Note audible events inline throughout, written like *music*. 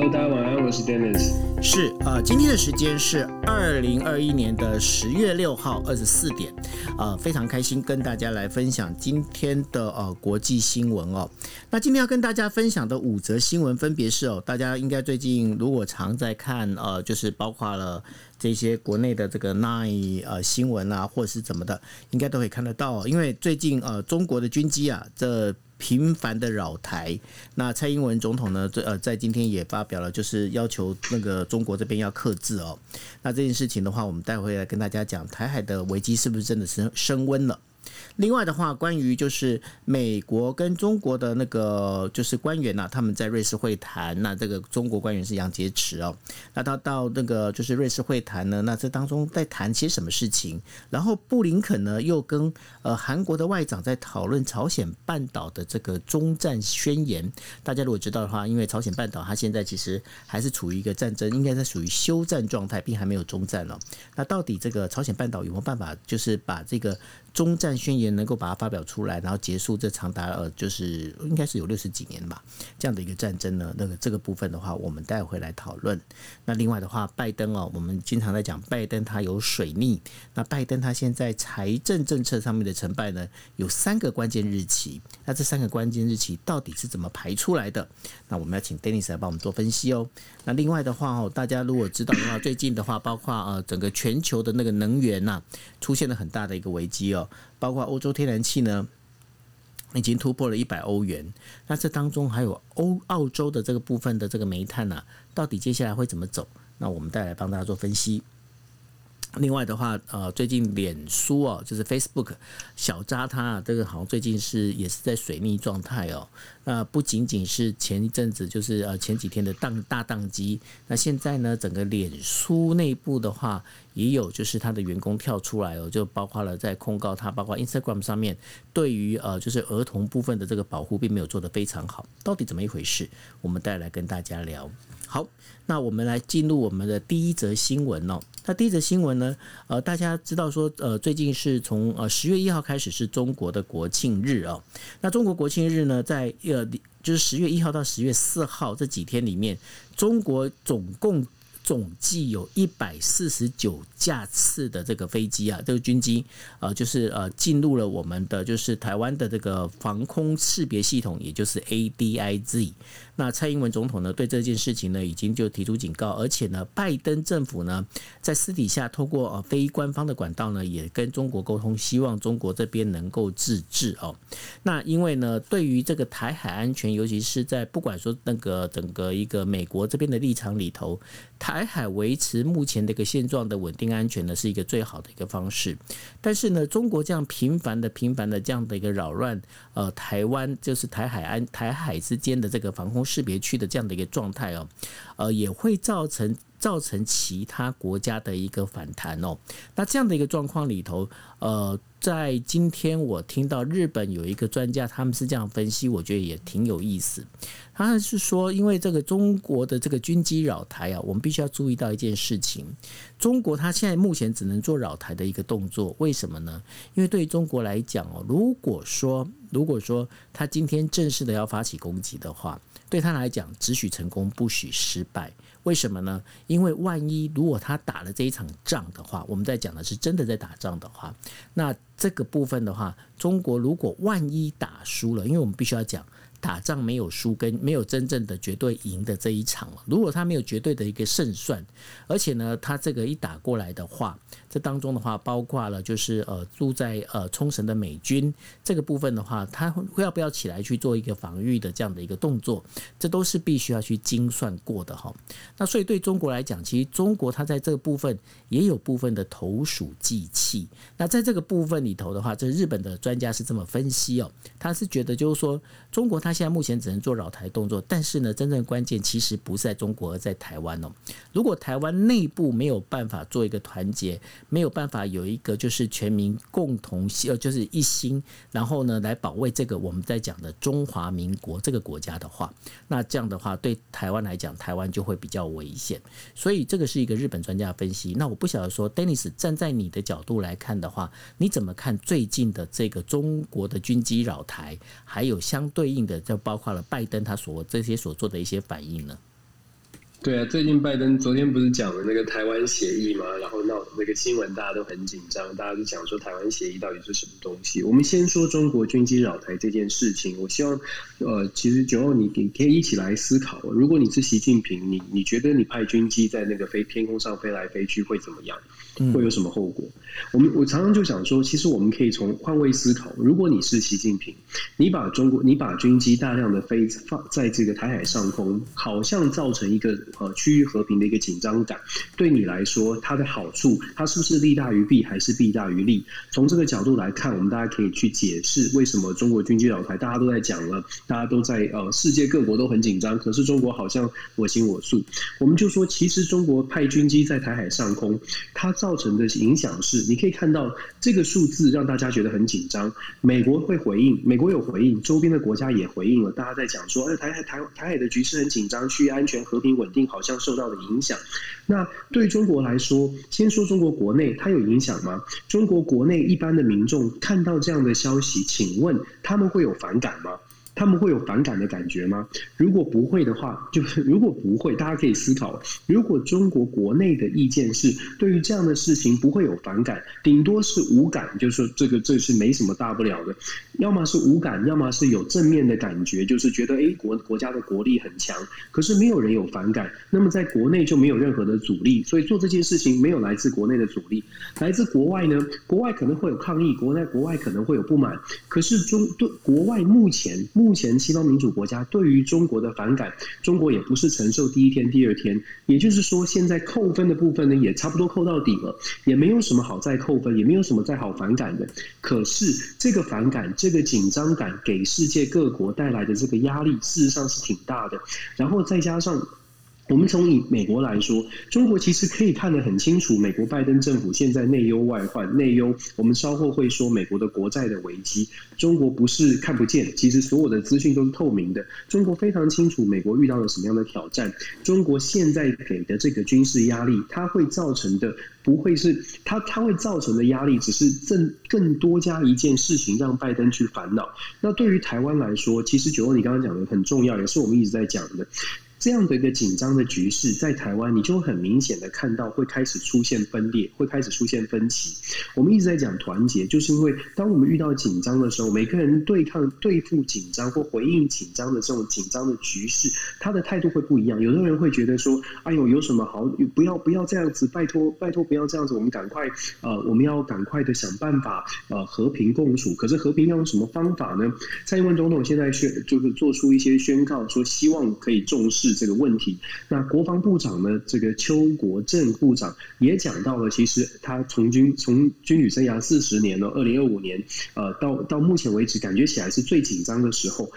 Hello，大家晚安，我是 Dennis。是呃，今天的时间是二零二一年的十月六号二十四点，呃，非常开心跟大家来分享今天的呃国际新闻哦。那今天要跟大家分享的五则新闻分别是哦，大家应该最近如果常在看呃，就是包括了这些国内的这个 Nine 呃新闻啊，或者是怎么的，应该都可以看得到、哦，因为最近呃中国的军机啊这。频繁的扰台，那蔡英文总统呢？这呃，在今天也发表了，就是要求那个中国这边要克制哦。那这件事情的话，我们待会来跟大家讲，台海的危机是不是真的升升温了？另外的话，关于就是美国跟中国的那个就是官员呐、他们在瑞士会谈，那这个中国官员是杨洁篪哦，那他到那个就是瑞士会谈呢，那这当中在谈些什么事情？然后布林肯呢又跟呃韩国的外长在讨论朝鲜半岛的这个中战宣言。大家如果知道的话，因为朝鲜半岛它现在其实还是处于一个战争，应该在属于休战状态，并还没有中战哦。那到底这个朝鲜半岛有没有办法，就是把这个中战宣言能够把它发表出来，然后结束这长达呃就是应该是有六十几年吧这样的一个战争呢？那个这个部分的话，我们待会来讨论。那另外的话，拜登哦，我们经常在讲拜登他有水逆，那拜登他现在财政政策上面的成败呢，有三个关键日期。那这三个关键日期到底是怎么排出来的？那我们要请 Denis 来帮我们做分析哦。那另外的话哦，大家如果知道的话，最近的话，包括呃整个全球的那个能源呐、出现了很大的一个危机哦，包括欧洲天然气呢。已经突破了一百欧元，那这当中还有欧澳洲的这个部分的这个煤炭啊、到底接下来会怎么走？那我们再来帮大家做分析。另外的话，呃，最近脸书哦，就是 Facebook 小扎他这个好像最近是也是在水逆状态哦。那不仅仅是前一阵子，就是呃前几天的宕大宕机，那现在呢，整个脸书内部的话，也有就是他的员工跳出来哦，就包括了在控告他，包括 Instagram 上面对于呃就是儿童部分的这个保护并没有做得非常好，到底怎么一回事？我们带来跟大家聊。好，那我们来进入我们的第一则新闻哦。那第一则新闻呢，呃，大家知道说，呃，最近是从呃十月一号开始是中国的国庆日哦。那中国国庆日呢，在呃就是十月一号到十月四号这几天里面，中国总共总计有一百四十九架次的这个飞机啊，这个军机，呃，就是呃进入了我们的就是台湾的这个防空识别系统，也就是 ADIZ。那蔡英文总统呢，对这件事情呢，已经就提出警告，而且呢，拜登政府呢，在私底下透过呃非官方的管道呢，也跟中国沟通，希望中国这边能够自治哦。那因为呢，对于这个台海安全，尤其是在不管说那个整个一个美国这边的立场里头，台海维持目前的一个现状的稳定安全呢，是一个最好的一个方式。但是呢，中国这样频繁的、频繁的这样的一个扰乱，呃，台湾就是台海安、台海之间的这个防空识别区的这样的一个状态哦，呃，也会造成。造成其他国家的一个反弹哦，那这样的一个状况里头，呃，在今天我听到日本有一个专家，他们是这样分析，我觉得也挺有意思。他是说，因为这个中国的这个军机扰台啊，我们必须要注意到一件事情：中国它现在目前只能做扰台的一个动作，为什么呢？因为对于中国来讲哦，如果说如果说他今天正式的要发起攻击的话，对他来讲只许成功不许失败。为什么呢？因为万一如果他打了这一场仗的话，我们在讲的是真的在打仗的话，那这个部分的话，中国如果万一打输了，因为我们必须要讲。打仗没有输跟没有真正的绝对赢的这一场如果他没有绝对的一个胜算，而且呢，他这个一打过来的话，这当中的话包括了就是呃住在呃冲绳的美军这个部分的话，他会要不要起来去做一个防御的这样的一个动作，这都是必须要去精算过的哈。那所以对中国来讲，其实中国它在这个部分也有部分的投鼠忌器。那在这个部分里头的话，这日本的专家是这么分析哦，他是觉得就是说中国它。他现在目前只能做扰台动作，但是呢，真正关键其实不是在中国，而在台湾哦。如果台湾内部没有办法做一个团结，没有办法有一个就是全民共同呃就是一心，然后呢来保卫这个我们在讲的中华民国这个国家的话，那这样的话对台湾来讲，台湾就会比较危险。所以这个是一个日本专家分析。那我不晓得说，Dennis 站在你的角度来看的话，你怎么看最近的这个中国的军机扰台，还有相对应的，就包括了拜登他所这些所做的一些反应呢？对啊，最近拜登昨天不是讲了那个台湾协议吗？然后闹那个新闻，大家都很紧张，大家都讲说台湾协议到底是什么东西。我们先说中国军机扰台这件事情，我希望呃，其实九号你你可以一起来思考，如果你是习近平，你你觉得你派军机在那个飞天空上飞来飞去会怎么样？会有什么后果？我们我常常就想说，其实我们可以从换位思考。如果你是习近平，你把中国你把军机大量的飞放在这个台海上空，好像造成一个呃区域和平的一个紧张感。对你来说，它的好处，它是不是利大于弊，还是弊大于利？从这个角度来看，我们大家可以去解释为什么中国军机扰台，大家都在讲了，大家都在呃世界各国都很紧张，可是中国好像我行我素。我们就说，其实中国派军机在台海上空，它造成的影响是。你可以看到这个数字让大家觉得很紧张。美国会回应，美国有回应，周边的国家也回应了。大家在讲说，哎，台海台台海的局势很紧张，区域安全、和平、稳定好像受到了影响。那对中国来说，先说中国国内，它有影响吗？中国国内一般的民众看到这样的消息，请问他们会有反感吗？他们会有反感的感觉吗？如果不会的话，就是如果不会，大家可以思考：如果中国国内的意见是对于这样的事情不会有反感，顶多是无感，就是说这个这是没什么大不了的。要么是无感，要么是有正面的感觉，就是觉得哎国国家的国力很强，可是没有人有反感，那么在国内就没有任何的阻力，所以做这件事情没有来自国内的阻力，来自国外呢？国外可能会有抗议，国内国外可能会有不满，可是中对国外目前目。前西方民主国家对于中国的反感，中国也不是承受第一天、第二天。也就是说，现在扣分的部分呢，也差不多扣到底了，也没有什么好再扣分，也没有什么再好反感的。可是这个反感、这这个紧张感，给世界各国带来的这个压力，事实上是挺大的。然后再加上。我们从以美国来说，中国其实可以看得很清楚，美国拜登政府现在内忧外患，内忧我们稍后会说美国的国债的危机，中国不是看不见，其实所有的资讯都是透明的，中国非常清楚美国遇到了什么样的挑战，中国现在给的这个军事压力，它会造成的不会是它它会造成的压力，只是更更多加一件事情让拜登去烦恼。那对于台湾来说，其实九欧你刚刚讲的很重要，也是我们一直在讲的。这样的一个紧张的局势，在台湾你就很明显的看到会开始出现分裂，会开始出现分歧。我们一直在讲团结，就是因为当我们遇到紧张的时候，每个人对抗、对付紧张或回应紧张的这种紧张的局势，他的态度会不一样。有的人会觉得说：“哎呦，有什么好？不要不要这样子，拜托拜托，不要这样子，我们赶快呃，我们要赶快的想办法呃，和平共处。可是和平要用什么方法呢？”蔡英文总统现在宣就是做出一些宣告，说希望可以重视。这个问题，那国防部长呢？这个邱国正部长也讲到了，其实他从军从军旅生涯四十年了，二零二五年，呃，到到目前为止，感觉起来是最紧张的时候。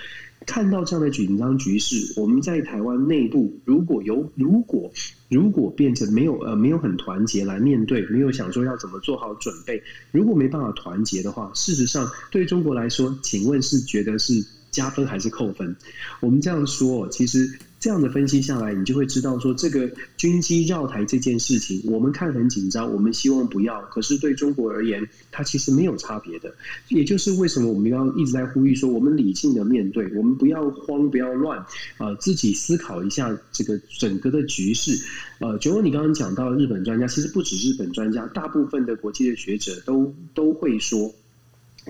看到这样的紧张局势，我们在台湾内部，如果有如果如果变成没有呃没有很团结来面对，没有想说要怎么做好准备，如果没办法团结的话，事实上对中国来说，请问是觉得是加分还是扣分？我们这样说，其实。这样的分析下来，你就会知道说，这个军机绕台这件事情，我们看很紧张，我们希望不要。可是对中国而言，它其实没有差别的。也就是为什么我们要一直在呼吁说，我们理性的面对，我们不要慌，不要乱，啊，自己思考一下这个整个的局势。呃，九欧，你刚刚讲到日本专家，其实不止日本专家，大部分的国际的学者都都会说。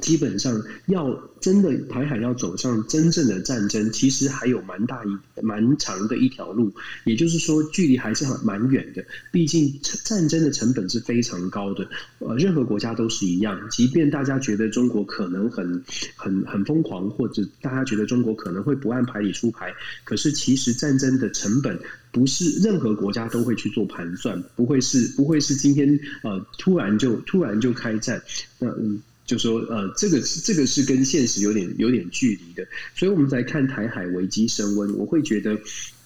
基本上要真的台海要走上真正的战争，其实还有蛮大一蛮长的一条路，也就是说距离还是很蛮远的。毕竟战争的成本是非常高的，呃，任何国家都是一样。即便大家觉得中国可能很很很疯狂，或者大家觉得中国可能会不按牌理出牌，可是其实战争的成本不是任何国家都会去做盘算，不会是不会是今天呃突然就突然就开战，那嗯。就说呃，这个这个是跟现实有点有点距离的，所以我们在看台海危机升温，我会觉得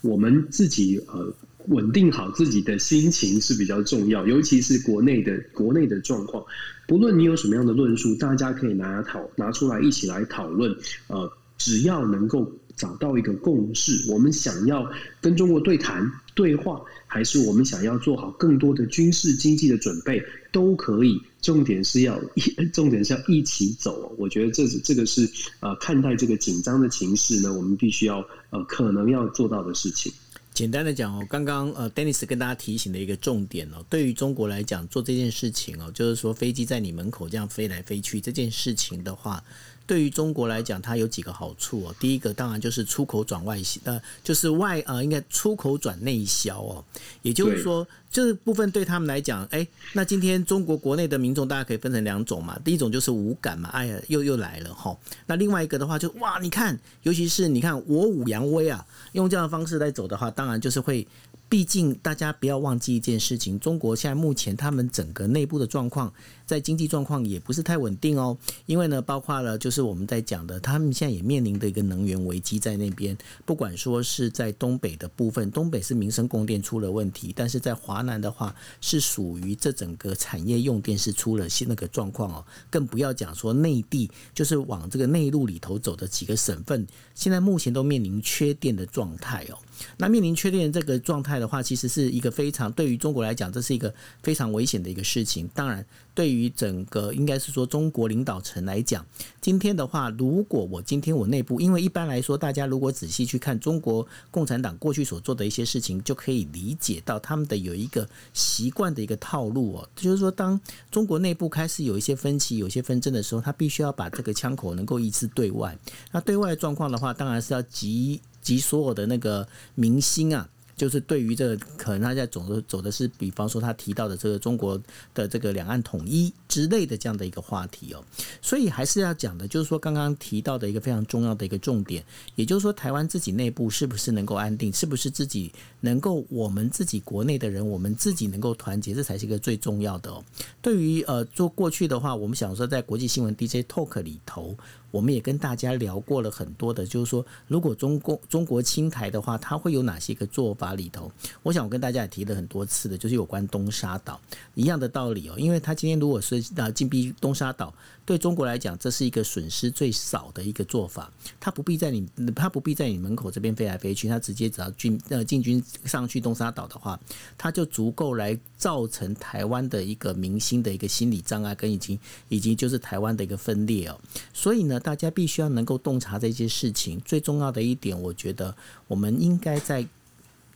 我们自己呃稳定好自己的心情是比较重要，尤其是国内的国内的状况，不论你有什么样的论述，大家可以拿讨拿出来一起来讨论，呃，只要能够。找到一个共识？我们想要跟中国对谈对话，还是我们想要做好更多的军事经济的准备？都可以。重点是要一，*laughs* 重点是要一起走。我觉得这是这个是呃，看待这个紧张的情势呢，我们必须要呃，可能要做到的事情。简单的讲哦，刚刚呃，Dennis 跟大家提醒的一个重点哦，对于中国来讲做这件事情哦，就是说飞机在你门口这样飞来飞去这件事情的话。对于中国来讲，它有几个好处哦。第一个当然就是出口转外销，呃，就是外呃，应该出口转内销哦。也就是说，这部分对他们来讲，哎，那今天中国国内的民众大家可以分成两种嘛。第一种就是无感嘛，哎呀，又又来了哈。那另外一个的话，就哇，你看，尤其是你看我武扬威啊，用这样的方式来走的话，当然就是会。毕竟，大家不要忘记一件事情：中国现在目前他们整个内部的状况，在经济状况也不是太稳定哦。因为呢，包括了就是我们在讲的，他们现在也面临的一个能源危机在那边。不管说是在东北的部分，东北是民生供电出了问题，但是在华南的话，是属于这整个产业用电是出了新那个状况哦。更不要讲说内地，就是往这个内陆里头走的几个省份，现在目前都面临缺电的状态哦。那面临缺电这个状态的话，其实是一个非常对于中国来讲，这是一个非常危险的一个事情。当然，对于整个应该是说中国领导层来讲，今天的话，如果我今天我内部，因为一般来说，大家如果仔细去看中国共产党过去所做的一些事情，就可以理解到他们的有一个习惯的一个套路哦，就是说，当中国内部开始有一些分歧、有些纷争的时候，他必须要把这个枪口能够一次对外。那对外状况的话，当然是要急。及所有的那个明星啊。就是对于这个，可能他在走的走的是，比方说他提到的这个中国的这个两岸统一之类的这样的一个话题哦，所以还是要讲的，就是说刚刚提到的一个非常重要的一个重点，也就是说台湾自己内部是不是能够安定，是不是自己能够我们自己国内的人，我们自己能够团结，这才是一个最重要的哦。对于呃做过去的话，我们想说在国际新闻 DJ Talk 里头，我们也跟大家聊过了很多的，就是说如果中共中国侵台的话，它会有哪些个做法？里头，我想我跟大家也提了很多次的，就是有关东沙岛一样的道理哦。因为他今天如果是啊禁闭东沙岛，对中国来讲，这是一个损失最少的一个做法。他不必在你，他不必在你门口这边飞来飞去，他直接只要进呃进军上去东沙岛的话，他就足够来造成台湾的一个民心的一个心理障碍，跟已经以及就是台湾的一个分裂哦。所以呢，大家必须要能够洞察这些事情。最重要的一点，我觉得我们应该在。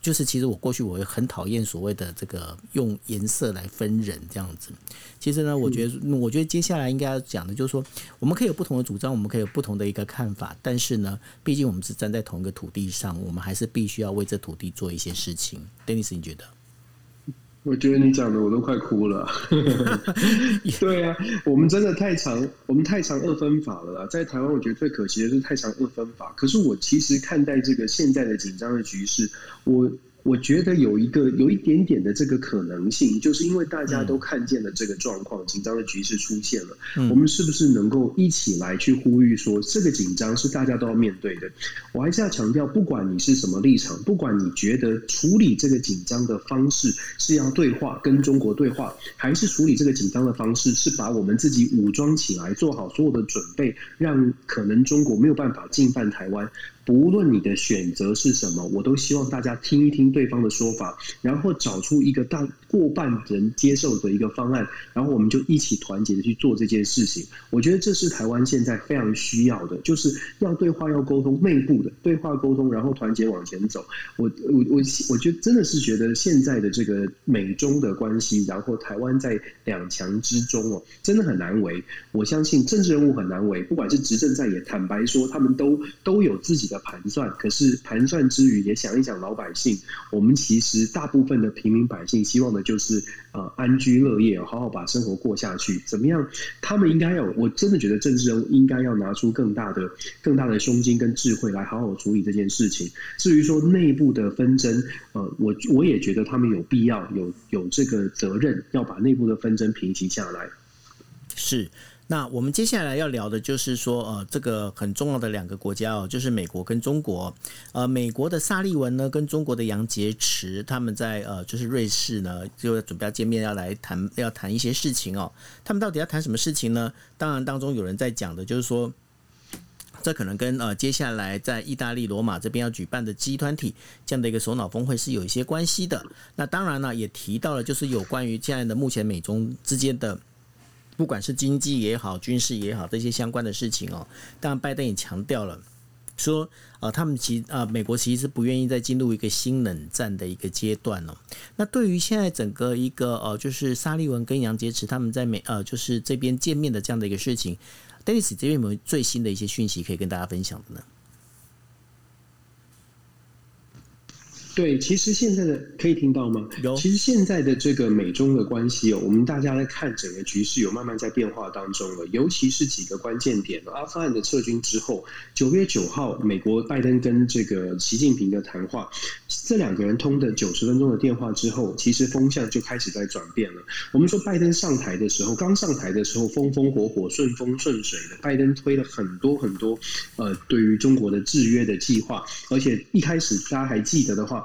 就是其实我过去我也很讨厌所谓的这个用颜色来分人这样子。其实呢，我觉得我觉得接下来应该要讲的就是说，我们可以有不同的主张，我们可以有不同的一个看法，但是呢，毕竟我们是站在同一个土地上，我们还是必须要为这土地做一些事情。Dennis，你觉得？我觉得你讲的我都快哭了。*laughs* 对啊，我们真的太长，我们太长二分法了啦。在台湾，我觉得最可惜的是太长二分法。可是我其实看待这个现在的紧张的局势，我。我觉得有一个有一点点的这个可能性，就是因为大家都看见了这个状况，紧张的局势出现了。我们是不是能够一起来去呼吁说，这个紧张是大家都要面对的？我还是要强调，不管你是什么立场，不管你觉得处理这个紧张的方式是要对话，跟中国对话，还是处理这个紧张的方式是把我们自己武装起来，做好所有的准备，让可能中国没有办法进犯台湾。无论你的选择是什么，我都希望大家听一听对方的说法，然后找出一个大过半人接受的一个方案，然后我们就一起团结的去做这件事情。我觉得这是台湾现在非常需要的，就是要对话、要沟通，内部的对话沟通，然后团结往前走。我我我我觉得真的是觉得现在的这个美中的关系，然后台湾在两强之中哦，真的很难为。我相信政治人物很难为，不管是执政在野，坦白说，他们都都有自己的。盘算，可是盘算之余也想一想老百姓。我们其实大部分的平民百姓希望的就是呃安居乐业，好好把生活过下去。怎么样？他们应该要，我真的觉得政治人物应该要拿出更大的、更大的胸襟跟智慧来好好处理这件事情。至于说内部的纷争，呃，我我也觉得他们有必要、有有这个责任要把内部的纷争平息下来。是。那我们接下来要聊的就是说，呃，这个很重要的两个国家哦，就是美国跟中国。呃，美国的萨利文呢，跟中国的杨洁篪，他们在呃，就是瑞士呢，就准备要见面，要来谈，要谈一些事情哦。他们到底要谈什么事情呢？当然，当中有人在讲的，就是说。这可能跟呃接下来在意大利罗马这边要举办的 G 团体这样的一个首脑峰会是有一些关系的。那当然呢，也提到了就是有关于现在的目前美中之间的，不管是经济也好、军事也好这些相关的事情哦。当然，拜登也强调了说，呃，他们其呃美国其实不愿意再进入一个新冷战的一个阶段哦。那对于现在整个一个呃，就是沙利文跟杨洁篪他们在美呃就是这边见面的这样的一个事情。Dennis 这边有没有最新的一些讯息可以跟大家分享的呢？对，其实现在的可以听到吗？有。其实现在的这个美中的关系哦，我们大家来看整个局势有慢慢在变化当中了。尤其是几个关键点，阿富汗的撤军之后，九月九号，美国拜登跟这个习近平的谈话，这两个人通的九十分钟的电话之后，其实风向就开始在转变了。我们说拜登上台的时候，刚上台的时候风风火火、顺风顺水的，拜登推了很多很多呃对于中国的制约的计划，而且一开始大家还记得的话。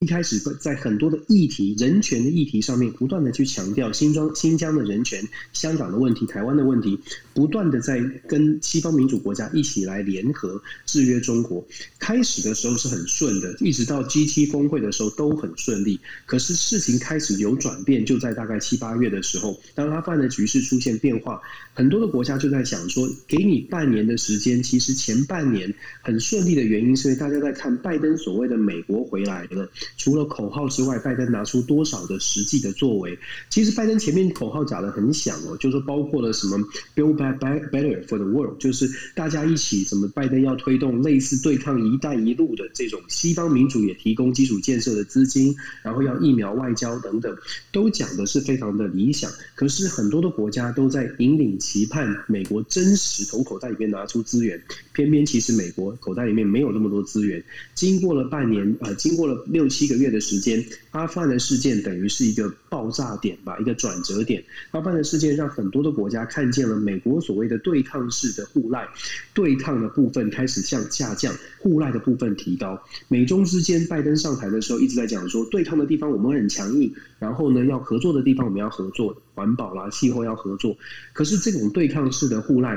一开始在很多的议题、人权的议题上面，不断的去强调新疆、新疆的人权、香港的问题、台湾的问题，不断的在跟西方民主国家一起来联合制约中国。开始的时候是很顺的，一直到 G7 峰会的时候都很顺利。可是事情开始有转变，就在大概七八月的时候，当阿富汗的局势出现变化，很多的国家就在想说，给你半年的时间。其实前半年很顺利的原因，是因为大家在看拜登所谓的美国回来了。除了口号之外，拜登拿出多少的实际的作为？其实拜登前面口号讲的很响哦，就是包括了什么 “build back better for the world”，就是大家一起怎么拜登要推动类似对抗“一带一路”的这种西方民主也提供基础建设的资金，然后要疫苗外交等等，都讲的是非常的理想。可是很多的国家都在引领期盼美国真实从口袋里面拿出资源，偏偏其实美国口袋里面没有那么多资源。经过了半年，呃，经过了六七。七个月的时间，阿富汗的事件等于是一个爆炸点吧，一个转折点。阿富汗的事件让很多的国家看见了美国所谓的对抗式的互赖，对抗的部分开始向下降，互赖的部分提高。美中之间，拜登上台的时候一直在讲说，对抗的地方我们很强硬，然后呢，要合作的地方我们要合作，环保啦、气候要合作。可是这种对抗式的互赖，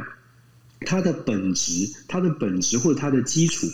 它的本质、它的本质或者它的基础。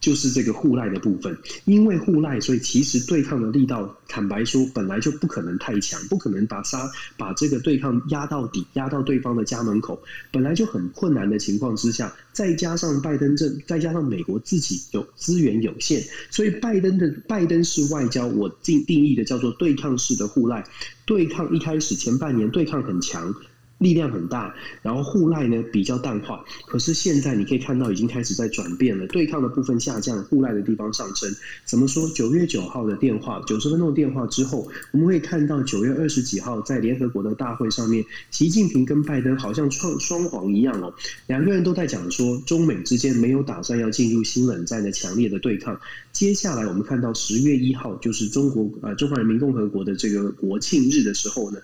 就是这个互赖的部分，因为互赖，所以其实对抗的力道，坦白说，本来就不可能太强，不可能把杀把这个对抗压到底，压到对方的家门口，本来就很困难的情况之下，再加上拜登政，再加上美国自己有资源有限，所以拜登的拜登式外交，我定定义的叫做对抗式的互赖，对抗一开始前半年对抗很强。力量很大，然后互赖呢比较淡化，可是现在你可以看到已经开始在转变了，对抗的部分下降，互赖的地方上升。怎么说？九月九号的电话，九十分钟的电话之后，我们会看到九月二十几号在联合国的大会上面，习近平跟拜登好像双双簧一样哦，两个人都在讲说中美之间没有打算要进入新冷战的强烈的对抗。接下来我们看到十月一号就是中国呃中华人民共和国的这个国庆日的时候呢。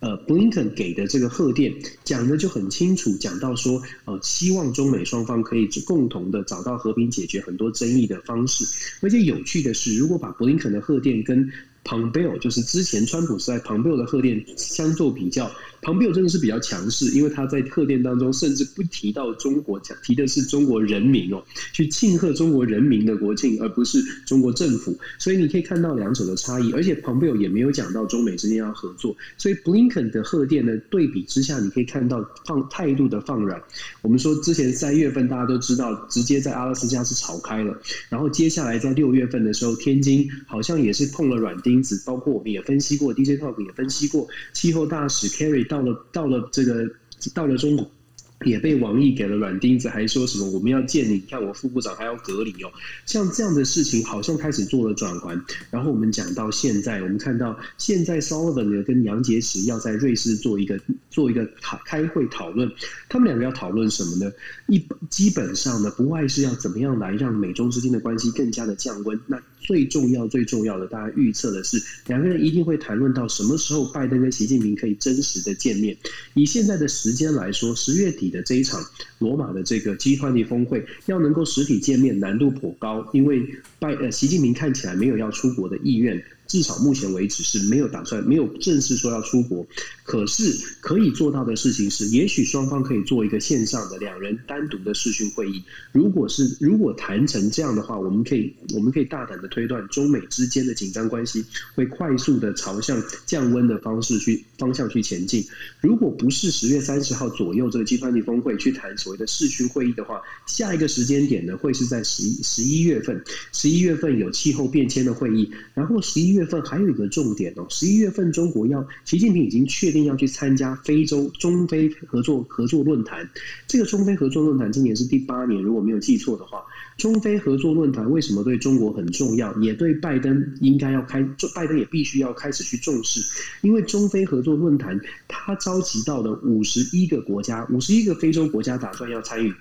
呃，布林肯给的这个贺电讲的就很清楚，讲到说，呃，希望中美双方可以共同的找到和平解决很多争议的方式。而且有趣的是，如果把布林肯的贺电跟 Pompeo，就是之前川普时代 Pompeo 的贺电相做比较。庞贝尔真的是比较强势，因为他在贺电当中甚至不提到中国，讲提的是中国人民哦，去庆贺中国人民的国庆，而不是中国政府。所以你可以看到两者的差异，而且庞贝尔也没有讲到中美之间要合作。所以布林肯的贺电呢，对比之下，你可以看到放态度的放软。我们说之前三月份大家都知道，直接在阿拉斯加是吵开了，然后接下来在六月份的时候，天津好像也是碰了软钉子，包括我们也分析过，DJ Talk 也分析过，气候大使 Carry。到到了，到了这个，到了中国。也被王毅给了软钉子，还说什么我们要见你，看我副部长还要隔离哦。像这样的事情，好像开始做了转环。然后我们讲到现在，我们看到现在 Sullivan 呢跟杨洁篪要在瑞士做一个做一个讨开会讨论，他们两个要讨论什么呢？一基本上呢，不外是要怎么样来让美中之间的关系更加的降温。那最重要最重要的，大家预测的是两个人一定会谈论到什么时候拜登跟习近平可以真实的见面。以现在的时间来说，十月底。的这一场罗马的这个 G20 峰会要能够实体见面难度颇高，因为拜呃习近平看起来没有要出国的意愿。至少目前为止是没有打算、没有正式说要出国。可是可以做到的事情是，也许双方可以做一个线上的两人单独的视讯会议。如果是如果谈成这样的话，我们可以我们可以大胆的推断，中美之间的紧张关系会快速的朝向降温的方式去方向去前进。如果不是十月三十号左右这个集团级峰会去谈所谓的视讯会议的话，下一个时间点呢会是在十一十一月份。十一月份有气候变迁的会议，然后十一月份还有一个重点哦，十一月份中国要习近平已经确定要去参加非洲中非合作合作论坛。这个中非合作论坛今年是第八年，如果没有记错的话，中非合作论坛为什么对中国很重要，也对拜登应该要开，拜登也必须要开始去重视，因为中非合作论坛它召集到了五十一个国家，五十一个非洲国家打算要参与。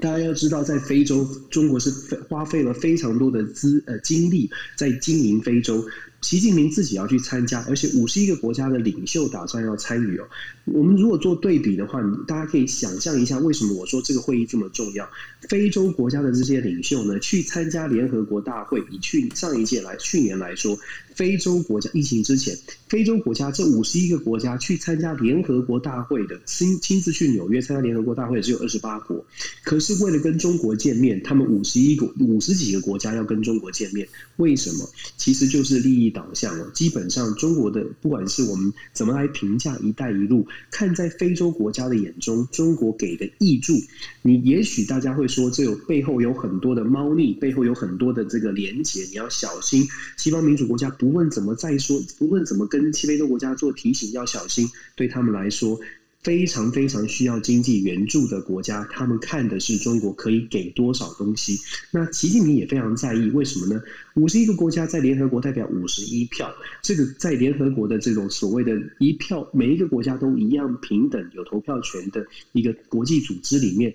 大家要知道，在非洲，中国是花费了非常多的资呃精力在经营非洲。习近平自己要去参加，而且五十一个国家的领袖打算要参与哦。我们如果做对比的话，大家可以想象一下，为什么我说这个会议这么重要？非洲国家的这些领袖呢，去参加联合国大会，以去上一届来去年来说，非洲国家疫情之前，非洲国家这五十一个国家去参加联合国大会的亲亲自去纽约参加联合国大会只有二十八国，可是为了跟中国见面，他们五十一个五十几个国家要跟中国见面，为什么？其实就是利益。导向了，基本上中国的不管是我们怎么来评价“一带一路”，看在非洲国家的眼中，中国给的益助，你也许大家会说，这有背后有很多的猫腻，背后有很多的这个连结，你要小心。西方民主国家不不论怎么再说，不论怎么跟西非洲国家做提醒，要小心，对他们来说。非常非常需要经济援助的国家，他们看的是中国可以给多少东西。那习近平也非常在意，为什么呢？五十一个国家在联合国代表五十一票，这个在联合国的这种所谓的一票，每一个国家都一样平等有投票权的一个国际组织里面。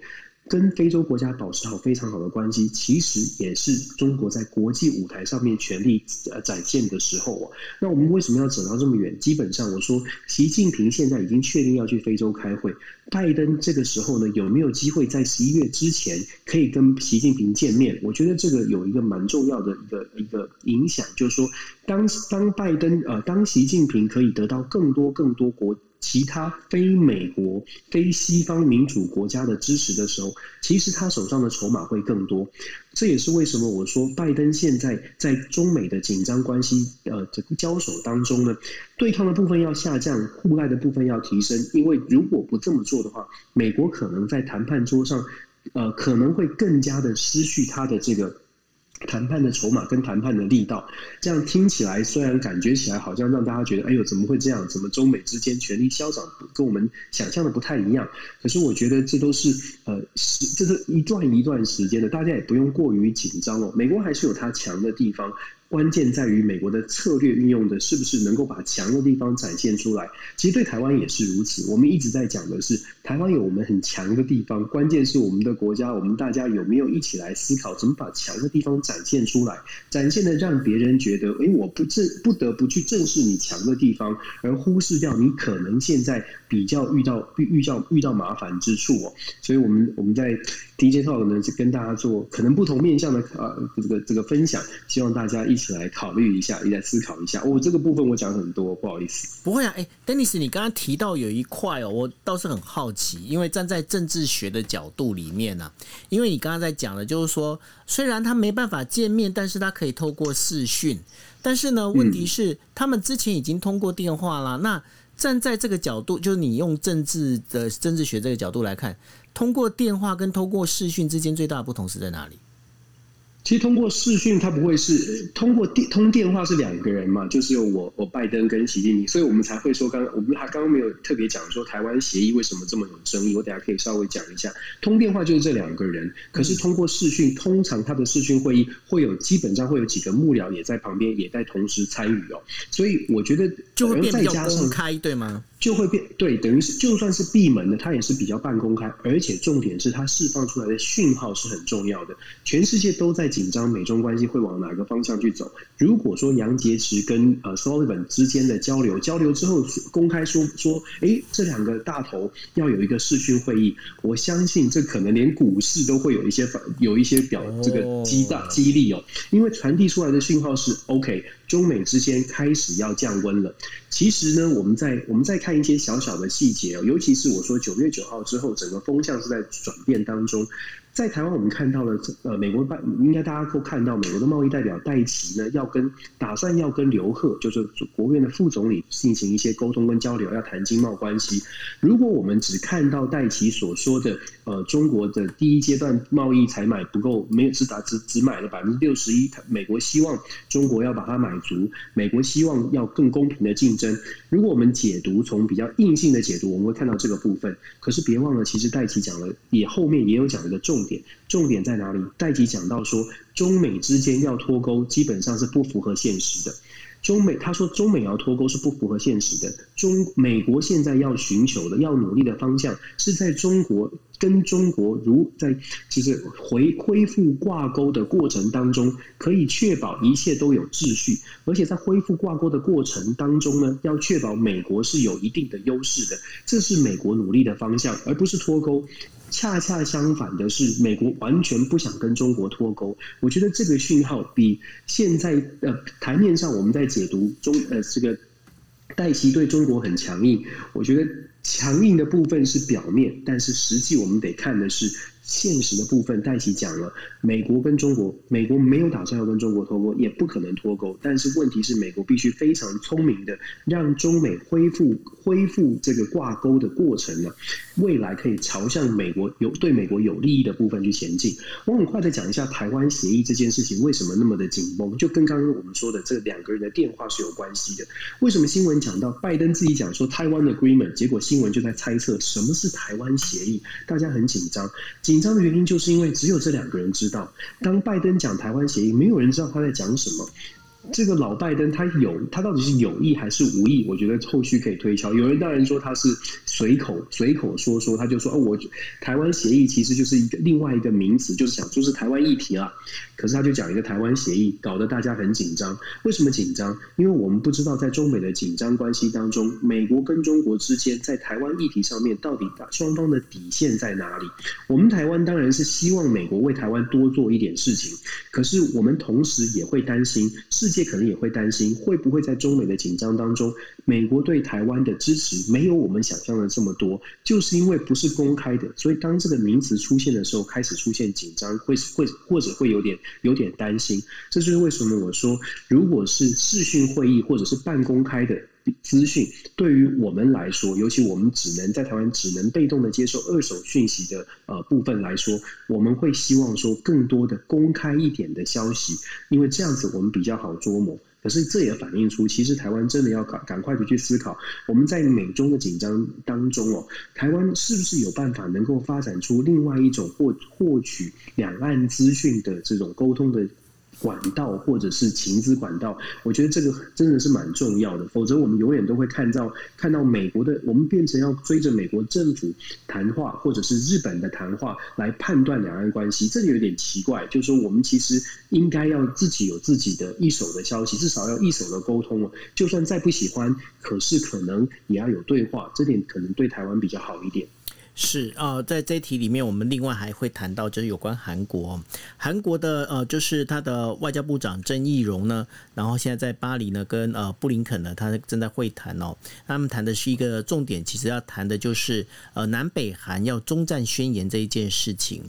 跟非洲国家保持好非常好的关系，其实也是中国在国际舞台上面权力呃展现的时候哦。那我们为什么要走到这么远？基本上我说，习近平现在已经确定要去非洲开会，拜登这个时候呢，有没有机会在十一月之前可以跟习近平见面？我觉得这个有一个蛮重要的一个一个影响，就是说，当当拜登呃，当习近平可以得到更多更多国。其他非美国、非西方民主国家的支持的时候，其实他手上的筹码会更多。这也是为什么我说拜登现在在中美的紧张关系呃这个交手当中呢，对抗的部分要下降，互赖的部分要提升。因为如果不这么做的话，美国可能在谈判桌上呃可能会更加的失去他的这个。谈判的筹码跟谈判的力道，这样听起来虽然感觉起来好像让大家觉得，哎呦怎么会这样？怎么中美之间权力消长跟我们想象的不太一样？可是我觉得这都是呃，是这是一段一段时间的，大家也不用过于紧张哦。美国还是有它强的地方。关键在于美国的策略运用的是不是能够把强的地方展现出来？其实对台湾也是如此。我们一直在讲的是台湾有我们很强的地方，关键是我们的国家，我们大家有没有一起来思考怎么把强的地方展现出来？展现的让别人觉得，哎，我不正不得不去正视你强的地方，而忽视掉你可能现在比较遇到遇遇到遇到麻烦之处哦。所以我们我们在 DJ Talk 呢，就跟大家做可能不同面向的呃这个这个分享，希望大家一起。来考虑一下，你来思考一下。我这个部分我讲很多，不好意思。不会啊，哎，Dennis，你刚刚提到有一块哦，我倒是很好奇，因为站在政治学的角度里面呢，因为你刚刚在讲的，就是说，虽然他没办法见面，但是他可以透过视讯。但是呢，问题是他们之前已经通过电话了。那站在这个角度，就是你用政治的政治学这个角度来看，通过电话跟通过视讯之间最大的不同是在哪里？其实通过视讯，它不会是通过电通电话是两个人嘛，就是有我我拜登跟习近平，所以我们才会说刚我们他刚刚没有特别讲说台湾协议为什么这么有争议，我等下可以稍微讲一下。通电话就是这两个人，可是通过视讯，通常他的视讯会议会有基本上会有几个幕僚也在旁边，也在同时参与哦，所以我觉得就会变比较公开，对吗？就会变对，等于是就算是闭门的，它也是比较半公开，而且重点是它释放出来的讯号是很重要的。全世界都在紧张美中关系会往哪个方向去走。如果说杨洁篪跟呃 Sullivan 之间的交流，交流之后公开说说，哎，这两个大头要有一个视讯会议，我相信这可能连股市都会有一些反有一些表这个激大激励哦，因为传递出来的讯号是 OK。中美之间开始要降温了。其实呢，我们在我们在看一些小小的细节尤其是我说九月九号之后，整个风向是在转变当中。在台湾，我们看到了，呃，美国办应该大家都看到，美国的贸易代表戴奇呢，要跟打算要跟刘鹤，就是国务院的副总理进行一些沟通跟交流，要谈经贸关系。如果我们只看到戴奇所说的，呃，中国的第一阶段贸易采买不够，没有只打只只买了百分之六十一，美国希望中国要把它买足，美国希望要更公平的竞争。如果我们解读从比较硬性的解读，我们会看到这个部分。可是别忘了，其实戴奇讲了，也后面也有讲一个重。重点重点在哪里？戴奇讲到说，中美之间要脱钩，基本上是不符合现实的。中美他说，中美要脱钩是不符合现实的。中美国现在要寻求的、要努力的方向，是在中国跟中国如在就是回恢复挂钩的过程当中，可以确保一切都有秩序，而且在恢复挂钩的过程当中呢，要确保美国是有一定的优势的，这是美国努力的方向，而不是脱钩。恰恰相反的是，美国完全不想跟中国脱钩。我觉得这个讯号比现在呃台面上我们在解读中呃这个戴奇对中国很强硬，我觉得强硬的部分是表面，但是实际我们得看的是。现实的部分，戴奇讲了，美国跟中国，美国没有打算要跟中国脱钩，也不可能脱钩。但是问题是，美国必须非常聪明的，让中美恢复恢复这个挂钩的过程呢，未来可以朝向美国有对美国有利益的部分去前进。我很快的讲一下台湾协议这件事情为什么那么的紧绷，就跟刚刚我们说的这两个人的电话是有关系的。为什么新闻讲到拜登自己讲说台湾的 agreement，结果新闻就在猜测什么是台湾协议，大家很紧张。紧张的原因就是因为只有这两个人知道，当拜登讲台湾协议，没有人知道他在讲什么。这个老拜登他有他到底是有意还是无意？我觉得后续可以推敲。有人当然说他是随口随口说说，他就说哦，我台湾协议其实就是一个另外一个名词，就是想说是台湾议题了。可是他就讲一个台湾协议，搞得大家很紧张。为什么紧张？因为我们不知道在中美的紧张关系当中，美国跟中国之间在台湾议题上面到底双方的底线在哪里？我们台湾当然是希望美国为台湾多做一点事情，可是我们同时也会担心是界可能也会担心，会不会在中美的紧张当中，美国对台湾的支持没有我们想象的这么多？就是因为不是公开的，所以当这个名词出现的时候，开始出现紧张，会会或者会有点。有点担心，这就是为什么我说，如果是视讯会议或者是半公开的资讯，对于我们来说，尤其我们只能在台湾只能被动的接受二手讯息的呃部分来说，我们会希望说更多的公开一点的消息，因为这样子我们比较好捉摸。可是这也反映出，其实台湾真的要赶赶快的去思考，我们在美中的紧张当中哦，台湾是不是有办法能够发展出另外一种获获取两岸资讯的这种沟通的？管道或者是情资管道，我觉得这个真的是蛮重要的。否则，我们永远都会看到看到美国的，我们变成要追着美国政府谈话，或者是日本的谈话来判断两岸关系，这个有点奇怪。就是说，我们其实应该要自己有自己的一手的消息，至少要一手的沟通了。就算再不喜欢，可是可能也要有对话，这点可能对台湾比较好一点。是啊，在这一题里面，我们另外还会谈到，就是有关韩国，韩国的呃，就是他的外交部长郑义荣呢，然后现在在巴黎呢，跟呃布林肯呢，他正在会谈哦，他们谈的是一个重点，其实要谈的就是呃南北韩要中战宣言这一件事情。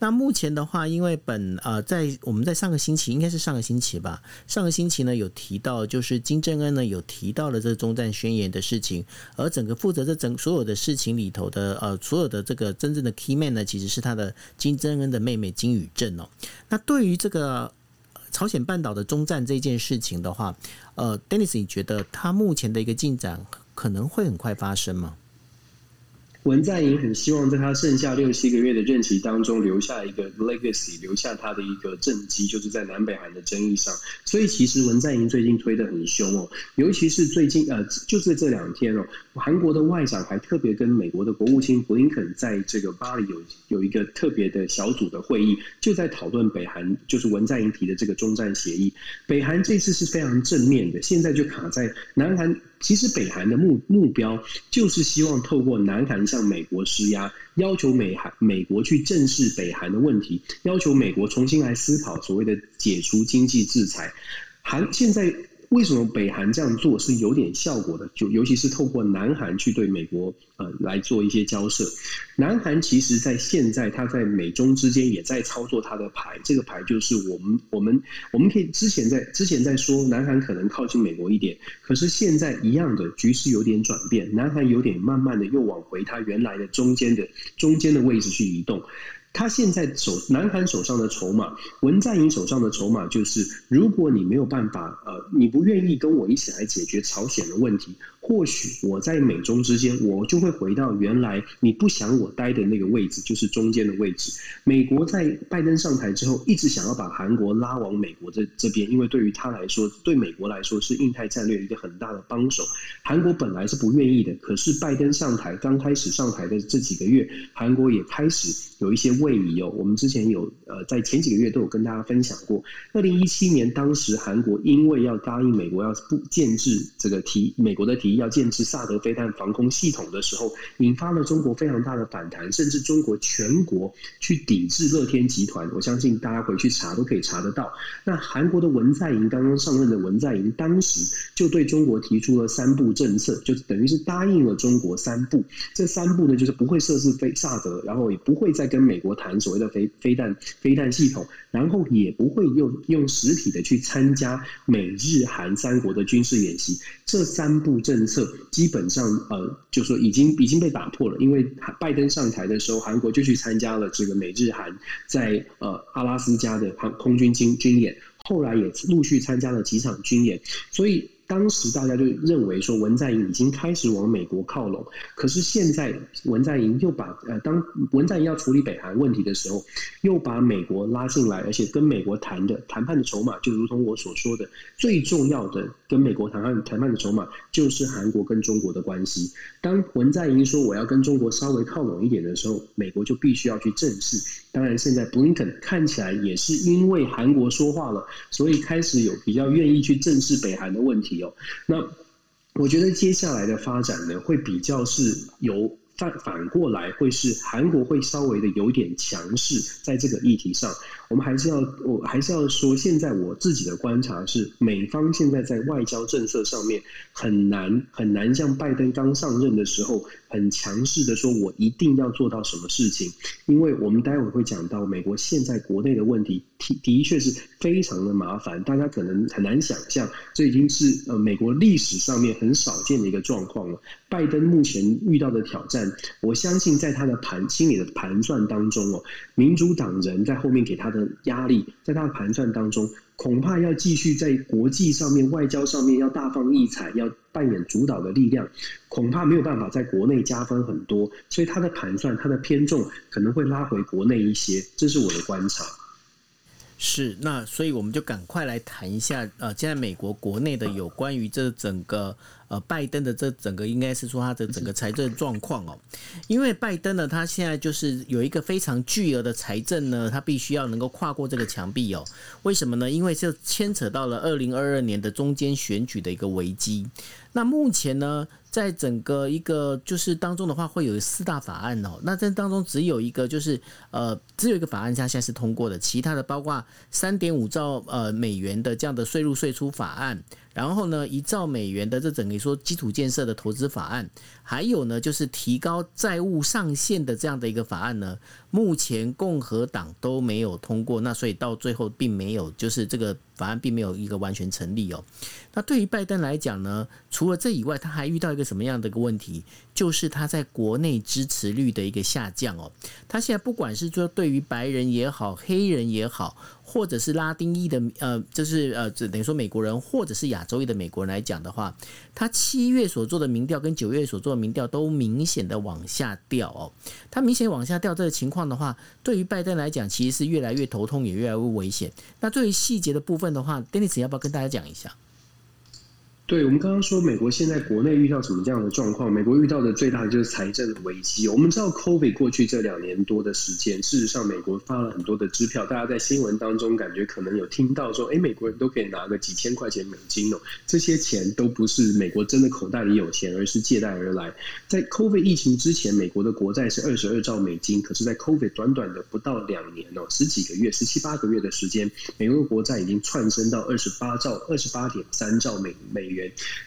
那目前的话，因为本呃，在我们在上个星期，应该是上个星期吧，上个星期呢有提到，就是金正恩呢有提到了这中战宣言的事情，而整个负责这整所有的事情里头的呃所有的这个真正的 key man 呢，其实是他的金正恩的妹妹金宇镇哦。那对于这个朝鲜半岛的中战这件事情的话，呃，Dennis，你觉得他目前的一个进展可能会很快发生吗？文在寅很希望在他剩下六七个月的任期当中留下一个 legacy，留下他的一个政绩，就是在南北韩的争议上。所以其实文在寅最近推的很凶哦，尤其是最近呃，就是这两天哦，韩国的外长还特别跟美国的国务卿布林肯在这个巴黎有有一个特别的小组的会议，就在讨论北韩，就是文在寅提的这个中战协议。北韩这次是非常正面的，现在就卡在南韩。其实北韩的目目标就是希望透过南韩向美国施压，要求美韩美国去正视北韩的问题，要求美国重新来思考所谓的解除经济制裁。韩现在为什么北韩这样做是有点效果的？就尤其是透过南韩去对美国呃来做一些交涉。南韩其实在现在，它在美中之间也在操作它的牌。这个牌就是我们我们我们可以之前在之前在说，南韩可能靠近美国一点，可是现在一样的局势有点转变，南韩有点慢慢的又往回它原来的中间的中间的位置去移动。他现在手南韩手上的筹码，文在寅手上的筹码就是，如果你没有办法，呃，你不愿意跟我一起来解决朝鲜的问题。或许我在美中之间，我就会回到原来你不想我待的那个位置，就是中间的位置。美国在拜登上台之后，一直想要把韩国拉往美国这这边，因为对于他来说，对美国来说是印太战略一个很大的帮手。韩国本来是不愿意的，可是拜登上台刚开始上台的这几个月，韩国也开始有一些问位移哦。我们之前有呃在前几个月都有跟大家分享过，二零一七年当时韩国因为要答应美国要不建制这个提美国的提议。要建制萨德飞弹防空系统的时候，引发了中国非常大的反弹，甚至中国全国去抵制乐天集团。我相信大家回去查都可以查得到。那韩国的文在寅刚刚上任的文在寅，当时就对中国提出了三步政策，就等于是答应了中国三步。这三步呢，就是不会设置飞萨德，然后也不会再跟美国国谈所谓的飞飞弹飞弹系统，然后也不会用用实体的去参加美日韩三国的军事演习。这三步政策基本上呃，就说已经已经被打破了，因为拜登上台的时候，韩国就去参加了这个美日韩在呃阿拉斯加的航空军军军演，后来也陆续参加了几场军演，所以。当时大家就认为说文在寅已经开始往美国靠拢，可是现在文在寅又把呃，当文在寅要处理北韩问题的时候，又把美国拉进来，而且跟美国谈的谈判的筹码，就如同我所说的，最重要的跟美国谈判谈判的筹码就是韩国跟中国的关系。当文在寅说我要跟中国稍微靠拢一点的时候，美国就必须要去正视。当然，现在布林肯看起来也是因为韩国说话了，所以开始有比较愿意去正视北韩的问题哦。那我觉得接下来的发展呢，会比较是由反反过来，会是韩国会稍微的有点强势在这个议题上。我们还是要，我还是要说，现在我自己的观察是，美方现在在外交政策上面很难很难像拜登刚上任的时候很强势的说，我一定要做到什么事情。因为我们待会会讲到，美国现在国内的问题的的确是非常的麻烦，大家可能很难想象，这已经是呃美国历史上面很少见的一个状况了。拜登目前遇到的挑战，我相信在他的盘心里的盘算当中哦，民主党人在后面给他的。压力在他的盘算当中，恐怕要继续在国际上面、外交上面要大放异彩，要扮演主导的力量，恐怕没有办法在国内加分很多。所以他的盘算、他的偏重可能会拉回国内一些，这是我的观察。是，那所以我们就赶快来谈一下，呃，现在美国国内的有关于这整个。呃，拜登的这整个应该是说他的整个财政状况哦，因为拜登呢，他现在就是有一个非常巨额的财政呢，他必须要能够跨过这个墙壁哦。为什么呢？因为这牵扯到了二零二二年的中间选举的一个危机。那目前呢，在整个一个就是当中的话，会有四大法案哦。那这当中只有一个就是呃，只有一个法案它现在是通过的，其他的包括三点五兆呃美元的这样的税入税出法案。然后呢，一兆美元的这整个说基础建设的投资法案，还有呢，就是提高债务上限的这样的一个法案呢，目前共和党都没有通过，那所以到最后并没有，就是这个法案并没有一个完全成立哦。那对于拜登来讲呢，除了这以外，他还遇到一个什么样的一个问题，就是他在国内支持率的一个下降哦。他现在不管是说对于白人也好，黑人也好。或者是拉丁裔的，呃，就是呃，等于说美国人，或者是亚洲裔的美国人来讲的话，他七月所做的民调跟九月所做的民调都明显的往下掉哦。他明显往下掉这个情况的话，对于拜登来讲，其实是越来越头痛，也越来越危险。那对于细节的部分的话，Dennis 要不要跟大家讲一下？对我们刚刚说，美国现在国内遇到什么这样的状况？美国遇到的最大的就是财政危机。我们知道，COVID 过去这两年多的时间，事实上美国发了很多的支票。大家在新闻当中感觉可能有听到说，哎，美国人都可以拿个几千块钱美金哦。这些钱都不是美国真的口袋里有钱，而是借贷而来。在 COVID 疫情之前，美国的国债是二十二兆美金，可是，在 COVID 短短的不到两年哦，十几个月、十七八个月的时间，美国的国债已经窜升到二十八兆、二十八点三兆美美元。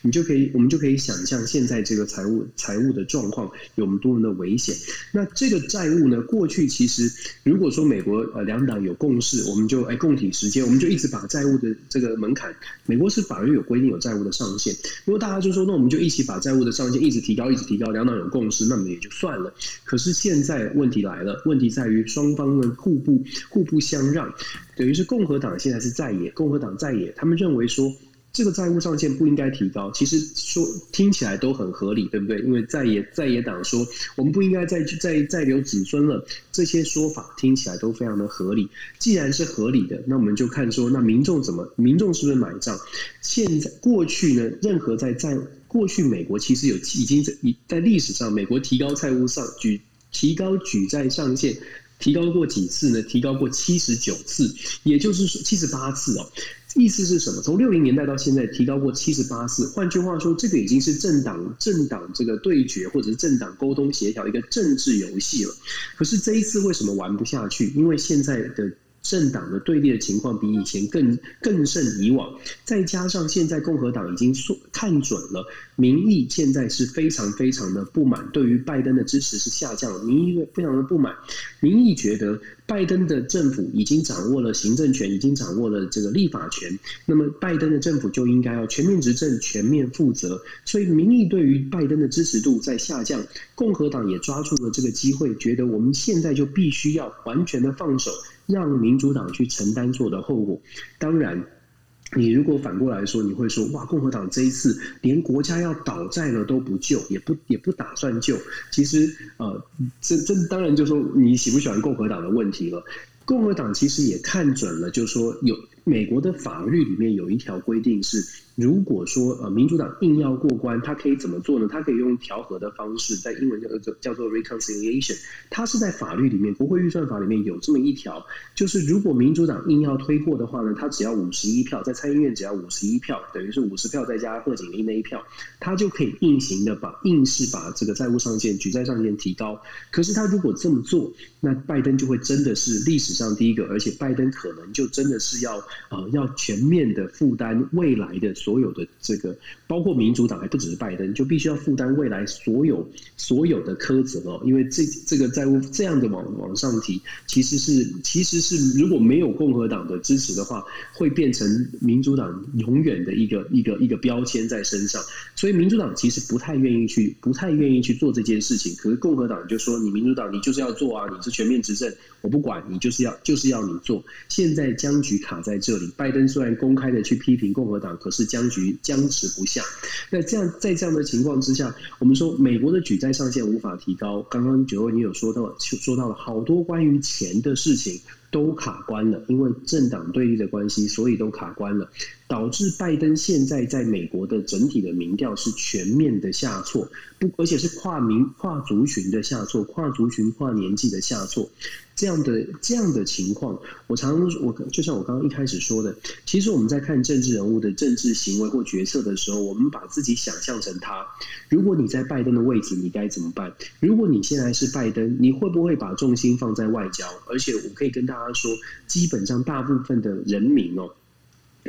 你就可以，我们就可以想象现在这个财务财务的状况有多么的危险。那这个债务呢？过去其实如果说美国呃两党有共识，我们就哎共体时间，我们就一直把债务的这个门槛，美国是法律有规定有债务的上限。如果大家就说那我们就一起把债务的上限一直提高，一直提高，两党有共识，那么也就算了。可是现在问题来了，问题在于双方呢互不互不相让，等于是共和党现在是在野，共和党在野，他们认为说。这个债务上限不应该提高，其实说听起来都很合理，对不对？因为在野在野党说我们不应该再再再留子孙了，这些说法听起来都非常的合理。既然是合理的，那我们就看说，那民众怎么？民众是不是买账？现在过去呢？任何在债过去，美国其实有已经在在历史上，美国提高债务上举提高举债上限。提高过几次呢？提高过七十九次，也就是说七十八次哦。意思是什么？从六零年代到现在，提高过七十八次。换句话说，这个已经是政党政党这个对决，或者是政党沟通协调一个政治游戏了。可是这一次为什么玩不下去？因为现在的。政党的对立的情况比以前更更胜以往，再加上现在共和党已经看准了民意，现在是非常非常的不满，对于拜登的支持是下降，民意非常的不满，民意觉得拜登的政府已经掌握了行政权，已经掌握了这个立法权，那么拜登的政府就应该要全面执政、全面负责，所以民意对于拜登的支持度在下降，共和党也抓住了这个机会，觉得我们现在就必须要完全的放手。让民主党去承担做的后果。当然，你如果反过来说，你会说：哇，共和党这一次连国家要倒债了都不救，也不也不打算救。其实，呃，这这当然就说你喜不喜欢共和党的问题了。共和党其实也看准了，就说有美国的法律里面有一条规定是。如果说呃民主党硬要过关，他可以怎么做呢？他可以用调和的方式，在英文叫做叫做 reconciliation。它是在法律里面，国会预算法里面有这么一条，就是如果民主党硬要推过的话呢，他只要五十一票，在参议院只要五十一票，等于是五十票再加贺锦丽那一票，他就可以硬行的把硬是把这个债务上限、举债上限提高。可是他如果这么做，那拜登就会真的是历史上第一个，而且拜登可能就真的是要呃要全面的负担未来的所。所有的这个，包括民主党，还不只是拜登，就必须要负担未来所有所有的苛责哦。因为这这个债务这样的往往上提，其实是其实是如果没有共和党的支持的话，会变成民主党永远的一个一个一个标签在身上。所以民主党其实不太愿意去，不太愿意去做这件事情。可是共和党就说：“你民主党，你就是要做啊！你是全面执政，我不管你，就是要就是要你做。”现在僵局卡在这里。拜登虽然公开的去批评共和党，可是僵局僵持不下，那这样在这样的情况之下，我们说美国的举债上限无法提高。刚刚九位你有说到，说到了好多关于钱的事情都卡关了，因为政党对立的关系，所以都卡关了。导致拜登现在在美国的整体的民调是全面的下挫，不，而且是跨民、跨族群的下挫，跨族群、跨年纪的下挫，这样的这样的情况，我常我就像我刚刚一开始说的，其实我们在看政治人物的政治行为或决策的时候，我们把自己想象成他。如果你在拜登的位置，你该怎么办？如果你现在是拜登，你会不会把重心放在外交？而且我可以跟大家他说，基本上大部分的人民哦。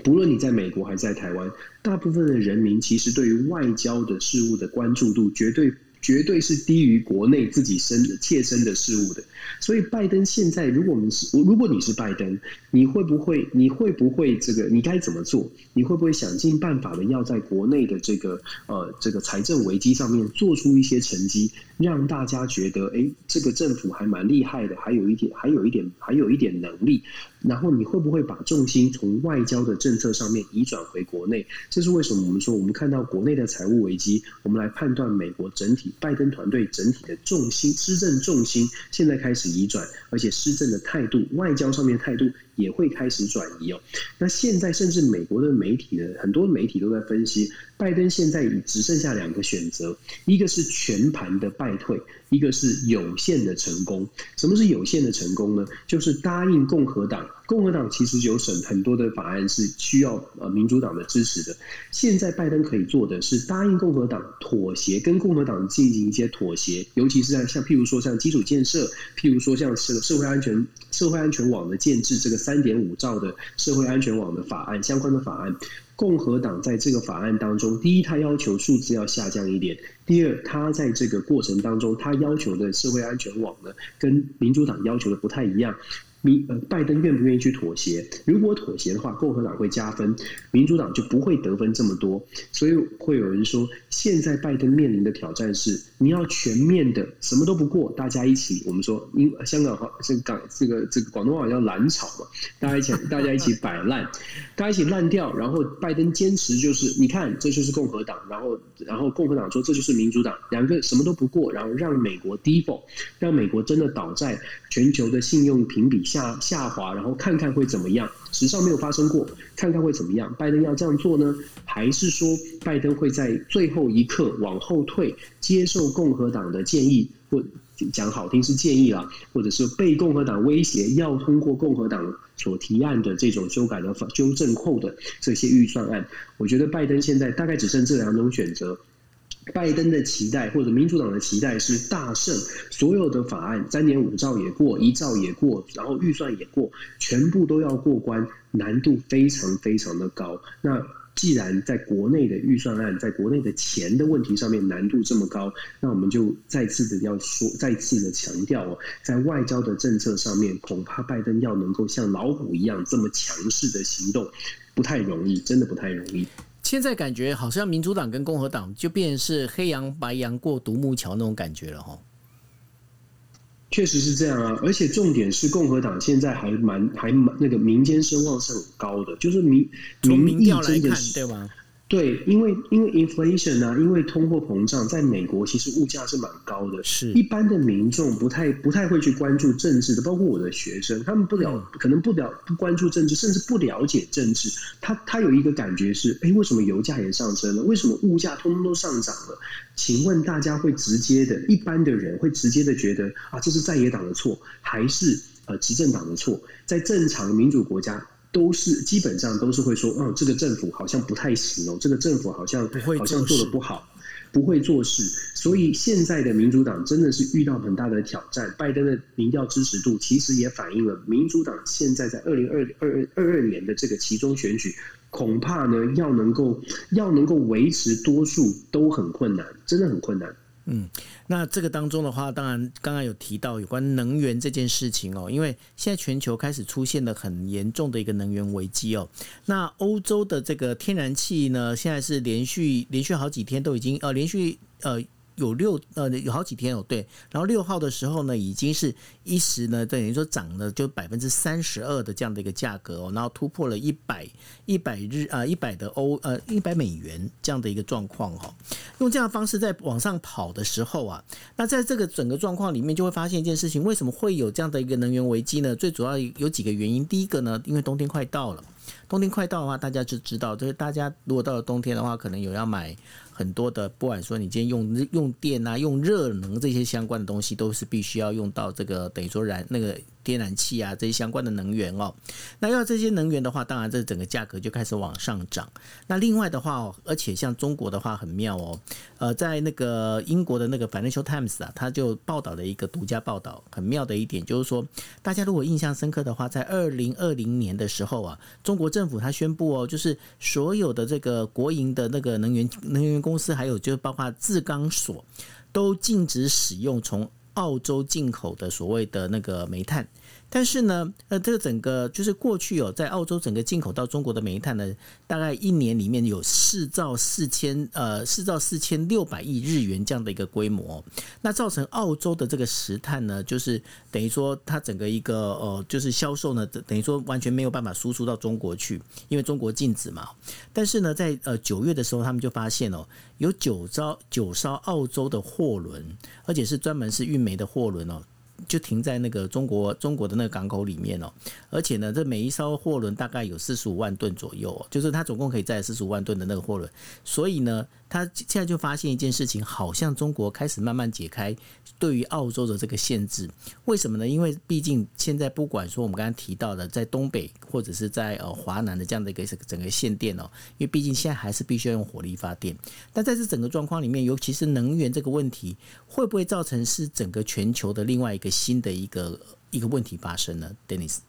不论你在美国还是在台湾，大部分的人民其实对于外交的事物的关注度，绝对绝对是低于国内自己身切身的事物的。所以，拜登现在，如果我们是，如果你是拜登，你会不会，你会不会这个，你该怎么做？你会不会想尽办法的要在国内的这个呃这个财政危机上面做出一些成绩，让大家觉得，哎，这个政府还蛮厉害的，还有一点，还有一点，还有一点能力。然后你会不会把重心从外交的政策上面移转回国内？这是为什么？我们说我们看到国内的财务危机，我们来判断美国整体拜登团队整体的重心施政重心现在开始移转，而且施政的态度、外交上面态度。也会开始转移哦。那现在甚至美国的媒体呢，很多媒体都在分析，拜登现在只剩下两个选择，一个是全盘的败退，一个是有限的成功。什么是有限的成功呢？就是答应共和党。共和党其实有审很多的法案是需要呃民主党的支持的。现在拜登可以做的是答应共和党妥协，跟共和党进行一些妥协，尤其是在像譬如说像基础建设，譬如说像社社会安全社会安全网的建制，这个三点五兆的社会安全网的法案相关的法案，共和党在这个法案当中，第一他要求数字要下降一点，第二他在这个过程当中他要求的社会安全网呢，跟民主党要求的不太一样。民呃，拜登愿不愿意去妥协？如果妥协的话，共和党会加分，民主党就不会得分这么多。所以会有人说，现在拜登面临的挑战是，你要全面的什么都不过，大家一起，我们说，因香港话这个港这个这个广东话叫蓝草嘛，大家一起大家一起摆烂，大家一起烂掉。然后拜登坚持就是，你看这就是共和党，然后然后共和党说这就是民主党，两个什么都不过，然后让美国 default，让美国真的倒在全球的信用评比。下下滑，然后看看会怎么样？史上没有发生过，看看会怎么样？拜登要这样做呢，还是说拜登会在最后一刻往后退，接受共和党的建议，或讲好听是建议啦，或者是被共和党威胁要通过共和党所提案的这种修改的纠正后的这些预算案？我觉得拜登现在大概只剩这两种选择。拜登的期待或者民主党的期待是大胜，所有的法案三点五兆也过，一兆也过，然后预算也过，全部都要过关，难度非常非常的高。那既然在国内的预算案，在国内的钱的问题上面难度这么高，那我们就再次的要说，再次的强调哦，在外交的政策上面，恐怕拜登要能够像老虎一样这么强势的行动，不太容易，真的不太容易。现在感觉好像民主党跟共和党就变是黑羊白羊过独木桥那种感觉了哈。确实是这样啊，而且重点是共和党现在还蛮还蛮那个民间声望是很高的，就是民民意真的是对吧？对，因为因为 inflation 啊，因为通货膨胀，在美国其实物价是蛮高的。是，一般的民众不太不太会去关注政治的，包括我的学生，他们不了可能不了不关注政治，甚至不了解政治。他他有一个感觉是，哎，为什么油价也上升了？为什么物价通通都上涨了？请问大家会直接的，一般的人会直接的觉得啊，这是在野党的错，还是呃执政党的错？在正常民主国家。都是基本上都是会说，哦，这个政府好像不太行哦，这个政府好像好像做的不好，不会做事。所以现在的民主党真的是遇到很大的挑战。拜登的民调支持度其实也反映了民主党现在在二零二二二二年的这个其中选举，恐怕呢要能够要能够维持多数都很困难，真的很困难。嗯，那这个当中的话，当然刚刚有提到有关能源这件事情哦，因为现在全球开始出现了很严重的一个能源危机哦。那欧洲的这个天然气呢，现在是连续连续好几天都已经呃连续呃。有六呃有好几天哦，对，然后六号的时候呢，已经是一时呢等于说涨了就百分之三十二的这样的一个价格哦，然后突破了一百一百日啊一百的欧呃一百美元这样的一个状况哈，用这样的方式在往上跑的时候啊，那在这个整个状况里面就会发现一件事情，为什么会有这样的一个能源危机呢？最主要有几个原因，第一个呢，因为冬天快到了，冬天快到的话，大家就知道，就是大家如果到了冬天的话，可能有要买。很多的，不管说你今天用用电啊，用热能这些相关的东西，都是必须要用到这个等于说燃那个。天然气啊，这些相关的能源哦，那要这些能源的话，当然这整个价格就开始往上涨。那另外的话，而且像中国的话很妙哦，呃，在那个英国的那个 Financial Times 啊，他就报道了一个独家报道，很妙的一点就是说，大家如果印象深刻的话，在二零二零年的时候啊，中国政府他宣布哦，就是所有的这个国营的那个能源能源公司，还有就包括自钢所，都禁止使用从。澳洲进口的所谓的那个煤炭，但是呢，呃，这个整个就是过去有在澳洲整个进口到中国的煤炭呢，大概一年里面有四兆四千呃四兆四千六百亿日元这样的一个规模，那造成澳洲的这个石炭呢，就是等于说它整个一个呃就是销售呢，等于说完全没有办法输出到中国去，因为中国禁止嘛。但是呢，在呃九月的时候，他们就发现哦。有九艘九艘澳洲的货轮，而且是专门是运煤的货轮哦。就停在那个中国中国的那个港口里面哦，而且呢，这每一艘货轮大概有四十五万吨左右，就是它总共可以载四十五万吨的那个货轮，所以呢。他现在就发现一件事情，好像中国开始慢慢解开对于澳洲的这个限制。为什么呢？因为毕竟现在不管说我们刚刚提到的，在东北或者是在呃华南的这样的一个整个限电哦，因为毕竟现在还是必须要用火力发电。但在这整个状况里面，尤其是能源这个问题，会不会造成是整个全球的另外一个新的一个一个问题发生呢？Dennis。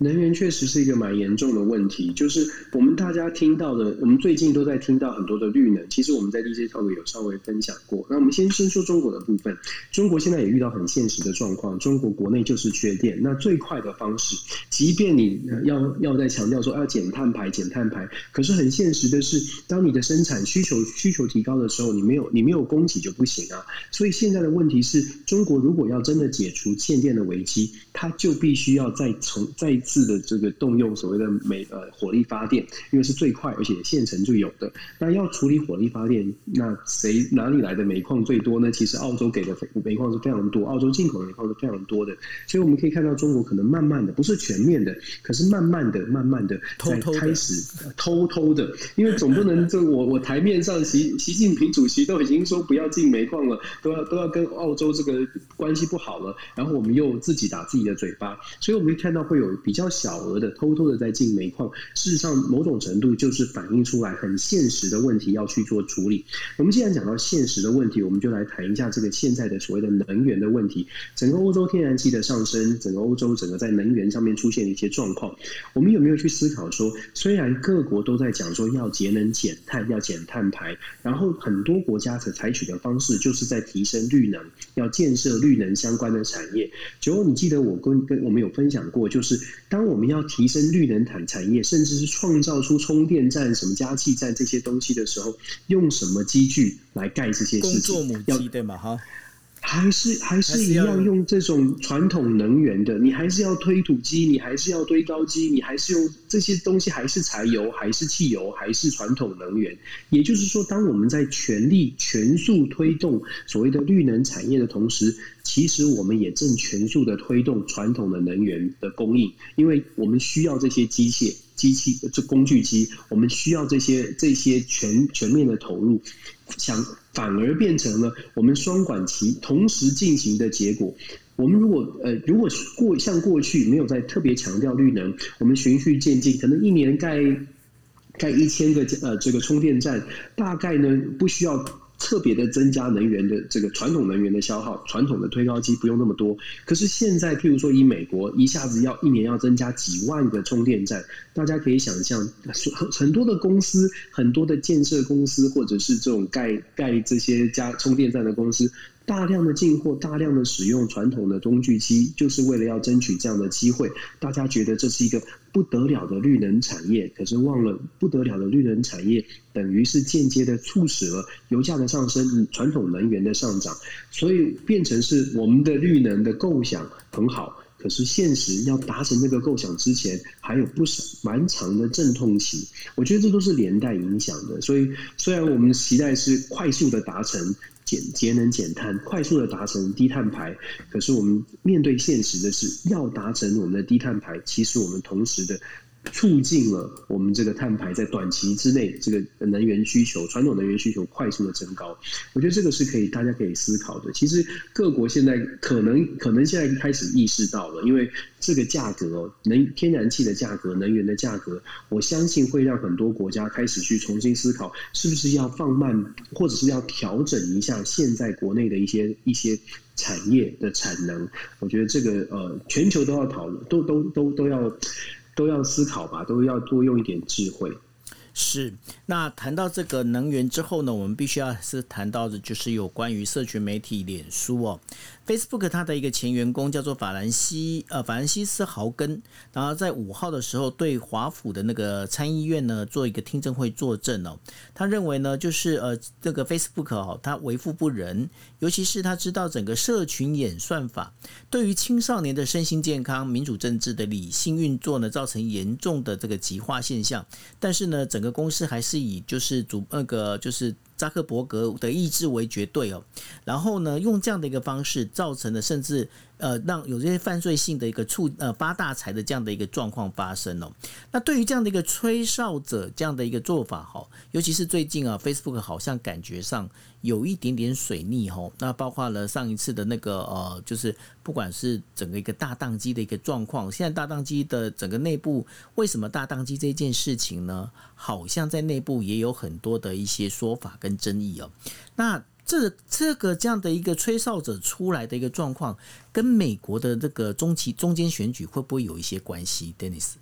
能源确实是一个蛮严重的问题，就是我们大家听到的，我们最近都在听到很多的绿能。其实我们在 DJ Talk 有稍微分享过。那我们先先说中国的部分，中国现在也遇到很现实的状况，中国国内就是缺电。那最快的方式，即便你要要在强调说要减碳排、减碳排，可是很现实的是，当你的生产需求需求提高的时候，你没有你没有供给就不行啊。所以现在的问题是中国如果要真的解除限电的危机，它就必须要再从再。次的这个动用所谓的煤呃火力发电，因为是最快而且现成就有的。那要处理火力发电，那谁哪里来的煤矿最多呢？其实澳洲给的煤矿是非常多，澳洲进口的煤矿是非常多的。所以我们可以看到，中国可能慢慢的不是全面的，可是慢慢的、慢慢的在开始偷偷的，因为总不能这我我台面上习习近平主席都已经说不要进煤矿了，都要都要跟澳洲这个关系不好了，然后我们又自己打自己的嘴巴，所以我们可以看到会有比。较小额的偷偷的在进煤矿，事实上某种程度就是反映出来很现实的问题要去做处理。我们既然讲到现实的问题，我们就来谈一下这个现在的所谓的能源的问题。整个欧洲天然气的上升，整个欧洲整个在能源上面出现一些状况，我们有没有去思考说，虽然各国都在讲说要节能减碳、要减碳排，然后很多国家所采取的方式就是在提升绿能，要建设绿能相关的产业。九，你记得我跟跟我们有分享过，就是。当我们要提升绿能产产业，甚至是创造出充电站、什么加气站这些东西的时候，用什么机具来盖这些事情？要对吗？哈。还是还是一样用这种传统能源的，你还是要推土机，你还是要堆高机，你还是用这些东西，还是柴油，还是汽油，还是传统能源。也就是说，当我们在全力全速推动所谓的绿能产业的同时，其实我们也正全速的推动传统的能源的供应，因为我们需要这些机械、机器、这工具机，我们需要这些这些全全面的投入，想。反而变成了我们双管齐同时进行的结果。我们如果呃，如果过像过去没有在特别强调绿能，我们循序渐进，可能一年盖盖一千个呃这个充电站，大概呢不需要。特别的增加能源的这个传统能源的消耗，传统的推高机不用那么多。可是现在，譬如说以美国一下子要一年要增加几万个充电站，大家可以想象，很很多的公司，很多的建设公司，或者是这种盖盖这些加充电站的公司。大量的进货，大量的使用传统的工具机，就是为了要争取这样的机会。大家觉得这是一个不得了的绿能产业，可是忘了不得了的绿能产业，等于是间接的促使了油价的上升，传统能源的上涨，所以变成是我们的绿能的构想很好，可是现实要达成这个构想之前，还有不少蛮长的阵痛期。我觉得这都是连带影响的。所以虽然我们期待是快速的达成。减节能减碳，快速的达成低碳排。可是我们面对现实的是，要达成我们的低碳排，其实我们同时的。促进了我们这个碳排在短期之内，这个能源需求、传统能源需求快速的增高。我觉得这个是可以大家可以思考的。其实各国现在可能可能现在开始意识到了，因为这个价格能天然气的价格、能源的价格，我相信会让很多国家开始去重新思考，是不是要放慢，或者是要调整一下现在国内的一些一些产业的产能。我觉得这个呃，全球都要讨论，都都都都要。都要思考吧，都要多用一点智慧。是，那谈到这个能源之后呢，我们必须要是谈到的，就是有关于社群媒体脸书哦。Facebook 它的一个前员工叫做法兰西呃法兰西斯豪根，然后在五号的时候对华府的那个参议院呢做一个听证会作证哦。他认为呢，就是呃这个 Facebook 哦，他为富不仁，尤其是他知道整个社群演算法对于青少年的身心健康、民主政治的理性运作呢，造成严重的这个极化现象。但是呢，整个公司还是以就是主那个就是。扎克伯格的意志为绝对哦，然后呢，用这样的一个方式造成了甚至。呃，让有这些犯罪性的一个促呃发大财的这样的一个状况发生哦。那对于这样的一个吹哨者这样的一个做法哈，尤其是最近啊，Facebook 好像感觉上有一点点水逆哈。那包括了上一次的那个呃，就是不管是整个一个大宕机的一个状况，现在大宕机的整个内部为什么大宕机这件事情呢？好像在内部也有很多的一些说法跟争议哦。那这这个这样的一个吹哨者出来的一个状况，跟美国的这个中期中间选举会不会有一些关系？Dennis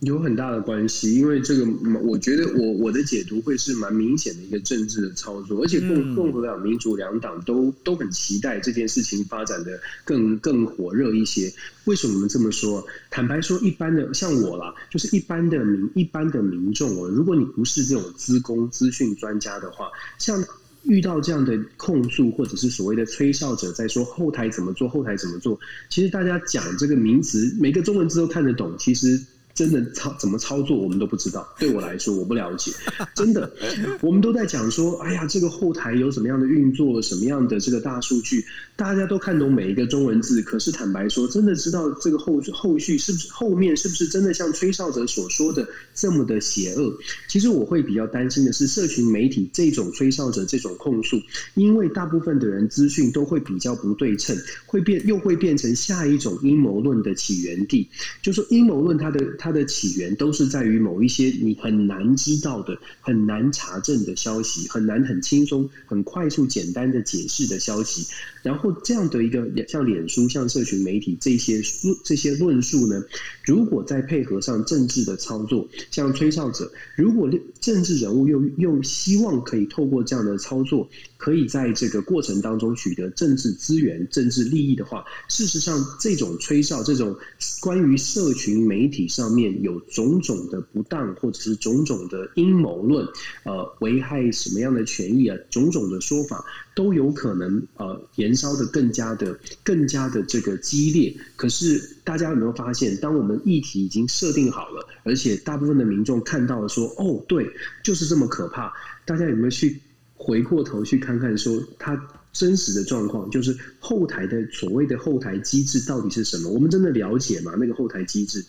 有很大的关系，因为这个，我觉得我我的解读会是蛮明显的一个政治的操作，而且共共和党、民主两党都都很期待这件事情发展的更更火热一些。为什么我们这么说？坦白说，一般的像我啦，就是一般的民一般的民众哦，如果你不是这种资工资讯专家的话，像。遇到这样的控诉，或者是所谓的吹哨者在说后台怎么做，后台怎么做，其实大家讲这个名词，每个中文字都看得懂，其实。真的操怎么操作，我们都不知道。对我来说，我不了解。*laughs* 真的，我们都在讲说，哎呀，这个后台有什么样的运作，什么样的这个大数据，大家都看懂每一个中文字。可是坦白说，真的知道这个后后续是不是后面是不是真的像吹哨者所说的这么的邪恶？其实我会比较担心的是，社群媒体这种吹哨者这种控诉，因为大部分的人资讯都会比较不对称，会变又会变成下一种阴谋论的起源地。就说阴谋论它的。它的起源都是在于某一些你很难知道的、很难查证的消息，很难很轻松、很快速、简单的解释的消息。然后这样的一个像脸书、像社群媒体这些论这些论述呢，如果再配合上政治的操作，像吹哨者，如果政治人物又又希望可以透过这样的操作。可以在这个过程当中取得政治资源、政治利益的话，事实上，这种吹哨、这种关于社群媒体上面有种种的不当，或者是种种的阴谋论，呃，危害什么样的权益啊，种种的说法都有可能呃燃烧的更加的、更加的这个激烈。可是，大家有没有发现，当我们议题已经设定好了，而且大部分的民众看到了说，哦，对，就是这么可怕，大家有没有去？回过头去看看，说他真实的状况，就是后台的所谓的后台机制到底是什么？我们真的了解吗？那个后台机制？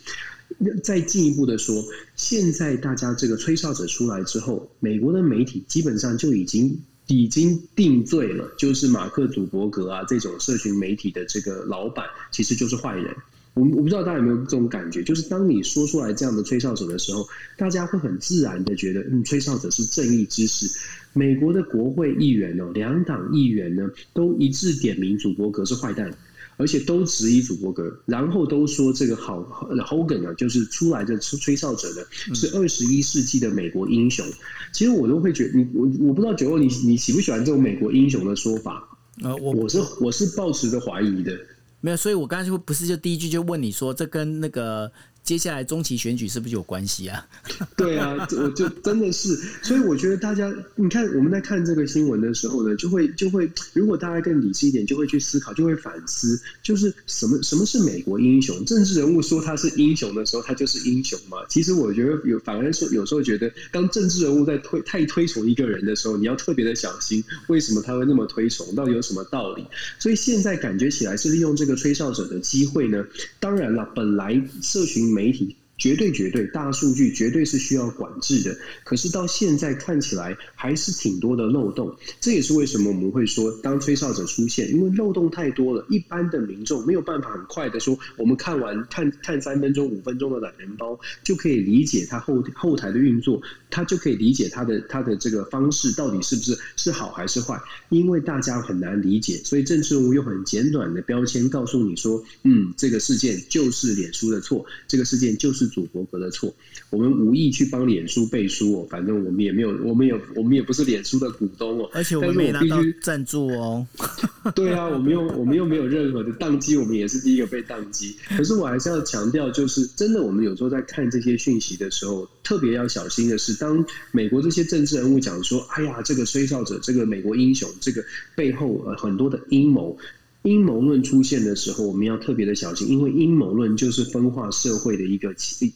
再进一步的说，现在大家这个吹哨者出来之后，美国的媒体基本上就已经已经定罪了，就是马克·祖伯格啊这种社群媒体的这个老板，其实就是坏人。我我不知道大家有没有这种感觉，就是当你说出来这样的吹哨者的时候，大家会很自然的觉得，嗯，吹哨者是正义之士。美国的国会议员哦，两党议员呢，都一致点名祖伯格是坏蛋，而且都质疑祖伯格，然后都说这个好 Hogan 啊，就是出来的吹吹哨者的是二十一世纪的美国英雄。其实我都会觉得，你我我不知道九欧你你喜不喜欢这种美国英雄的说法？呃，我我是我是抱持着怀疑的。没有，所以我刚才就不是就第一句就问你说，这跟那个。接下来中期选举是不是有关系啊？*laughs* 对啊，我就真的是，所以我觉得大家，你看我们在看这个新闻的时候呢，就会就会，如果大家更理智一点，就会去思考，就会反思，就是什么什么是美国英雄？政治人物说他是英雄的时候，他就是英雄嘛？其实我觉得有，反而说有时候觉得，当政治人物在推太推崇一个人的时候，你要特别的小心，为什么他会那么推崇？到底有什么道理？所以现在感觉起来是利用这个吹哨者的机会呢？当然了，本来社群。媒体。绝对绝对大数据绝对是需要管制的，可是到现在看起来还是挺多的漏洞。这也是为什么我们会说，当吹哨者出现，因为漏洞太多了，一般的民众没有办法很快的说，我们看完看看三分钟、五分钟的懒人包就可以理解它后后台的运作。他就可以理解他的他的这个方式到底是不是是好还是坏，因为大家很难理解，所以政治人物用很简短的标签告诉你说，嗯，这个事件就是脸书的错，这个事件就是祖伯格的错。我们无意去帮脸书背书哦，反正我们也没有，我们也我们也不是脸书的股东哦，而且我们没拿到赞助哦。*laughs* 对啊，我们又我们又没有任何的宕机，我们也是第一个被宕机。可是我还是要强调，就是真的，我们有时候在看这些讯息的时候，特别要小心的是。当美国这些政治人物讲说：“哎呀，这个吹哨者，这个美国英雄，这个背后呃很多的阴谋。”阴谋论出现的时候，我们要特别的小心，因为阴谋论就是分化社会的一个，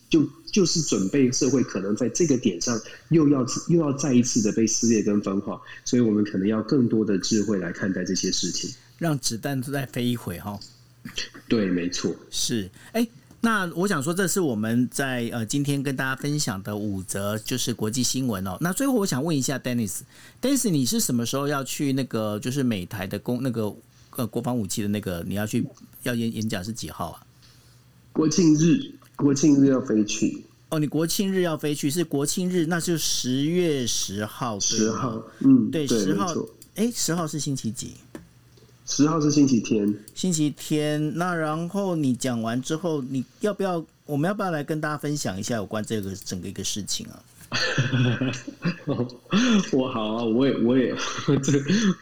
就就是准备社会可能在这个点上又要又要再一次的被撕裂跟分化，所以我们可能要更多的智慧来看待这些事情，让子弹再飞一回哈。对，没错，是哎。那我想说，这是我们在呃今天跟大家分享的五则就是国际新闻哦。那最后我想问一下，Dennis，Dennis，你是什么时候要去那个就是美台的公那个呃国防武器的那个你要去要演演讲是几号啊？国庆日，国庆日要飞去。哦，你国庆日要飞去是国庆日，那就十月十号。十号，嗯，对，十号。哎，十号是星期几？十号是星期天，星期天。那然后你讲完之后，你要不要？我们要不要来跟大家分享一下有关这个整个一个事情啊？*laughs* 我 *laughs* 好啊，我也我也这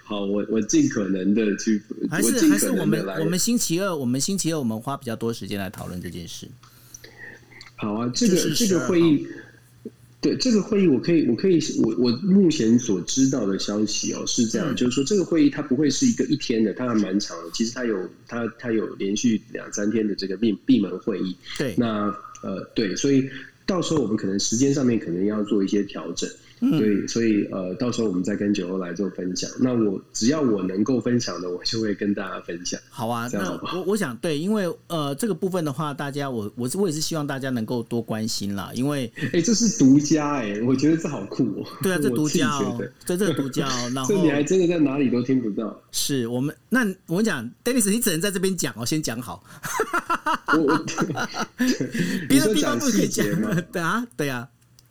好，我我尽可能的去，还是还是我们我们星期二，我们星期二我们花比较多时间来讨论这件事。好啊，这个这个会议。对这个会议，我可以，我可以，我我目前所知道的消息哦是这样，就是说这个会议它不会是一个一天的，它还蛮长的。其实它有它它有连续两三天的这个闭闭门会议。对，那呃对，所以到时候我们可能时间上面可能要做一些调整。对，所以呃，到时候我们再跟九欧来做分享。那我只要我能够分享的，我就会跟大家分享。好啊，那我我想对，因为呃，这个部分的话，大家我我是我也是希望大家能够多关心啦，因为哎，这是独家哎，我觉得这好酷哦。*laughs* 对啊，这 *laughs* 独家哦，*laughs* 这这独家哦，然后你还真的在哪里都听不到。是我们那我跟你讲，Dennis，你只能在这边讲哦，先讲好。别的地方不可以讲对啊，对啊。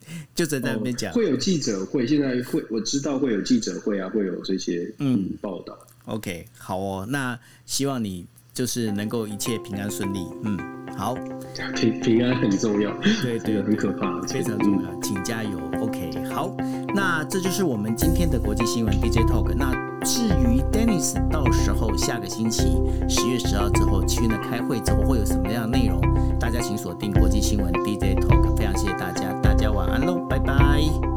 *laughs* 就在那边讲，会有记者会，现在会我知道会有记者会啊，会有这些嗯报道。OK，好哦，那希望你就是能够一切平安顺利。嗯，好，*laughs* 平平安很重要，对对，很可怕，非常重要，请加油。OK，好，那这就是我们今天的国际新闻 DJ Talk。那至于 Dennis，到时候下个星期十月十号之后去那开会之后会有什么样的内容，大家请锁定国际新闻 DJ Talk。非常谢谢大家。晚安喽，拜拜。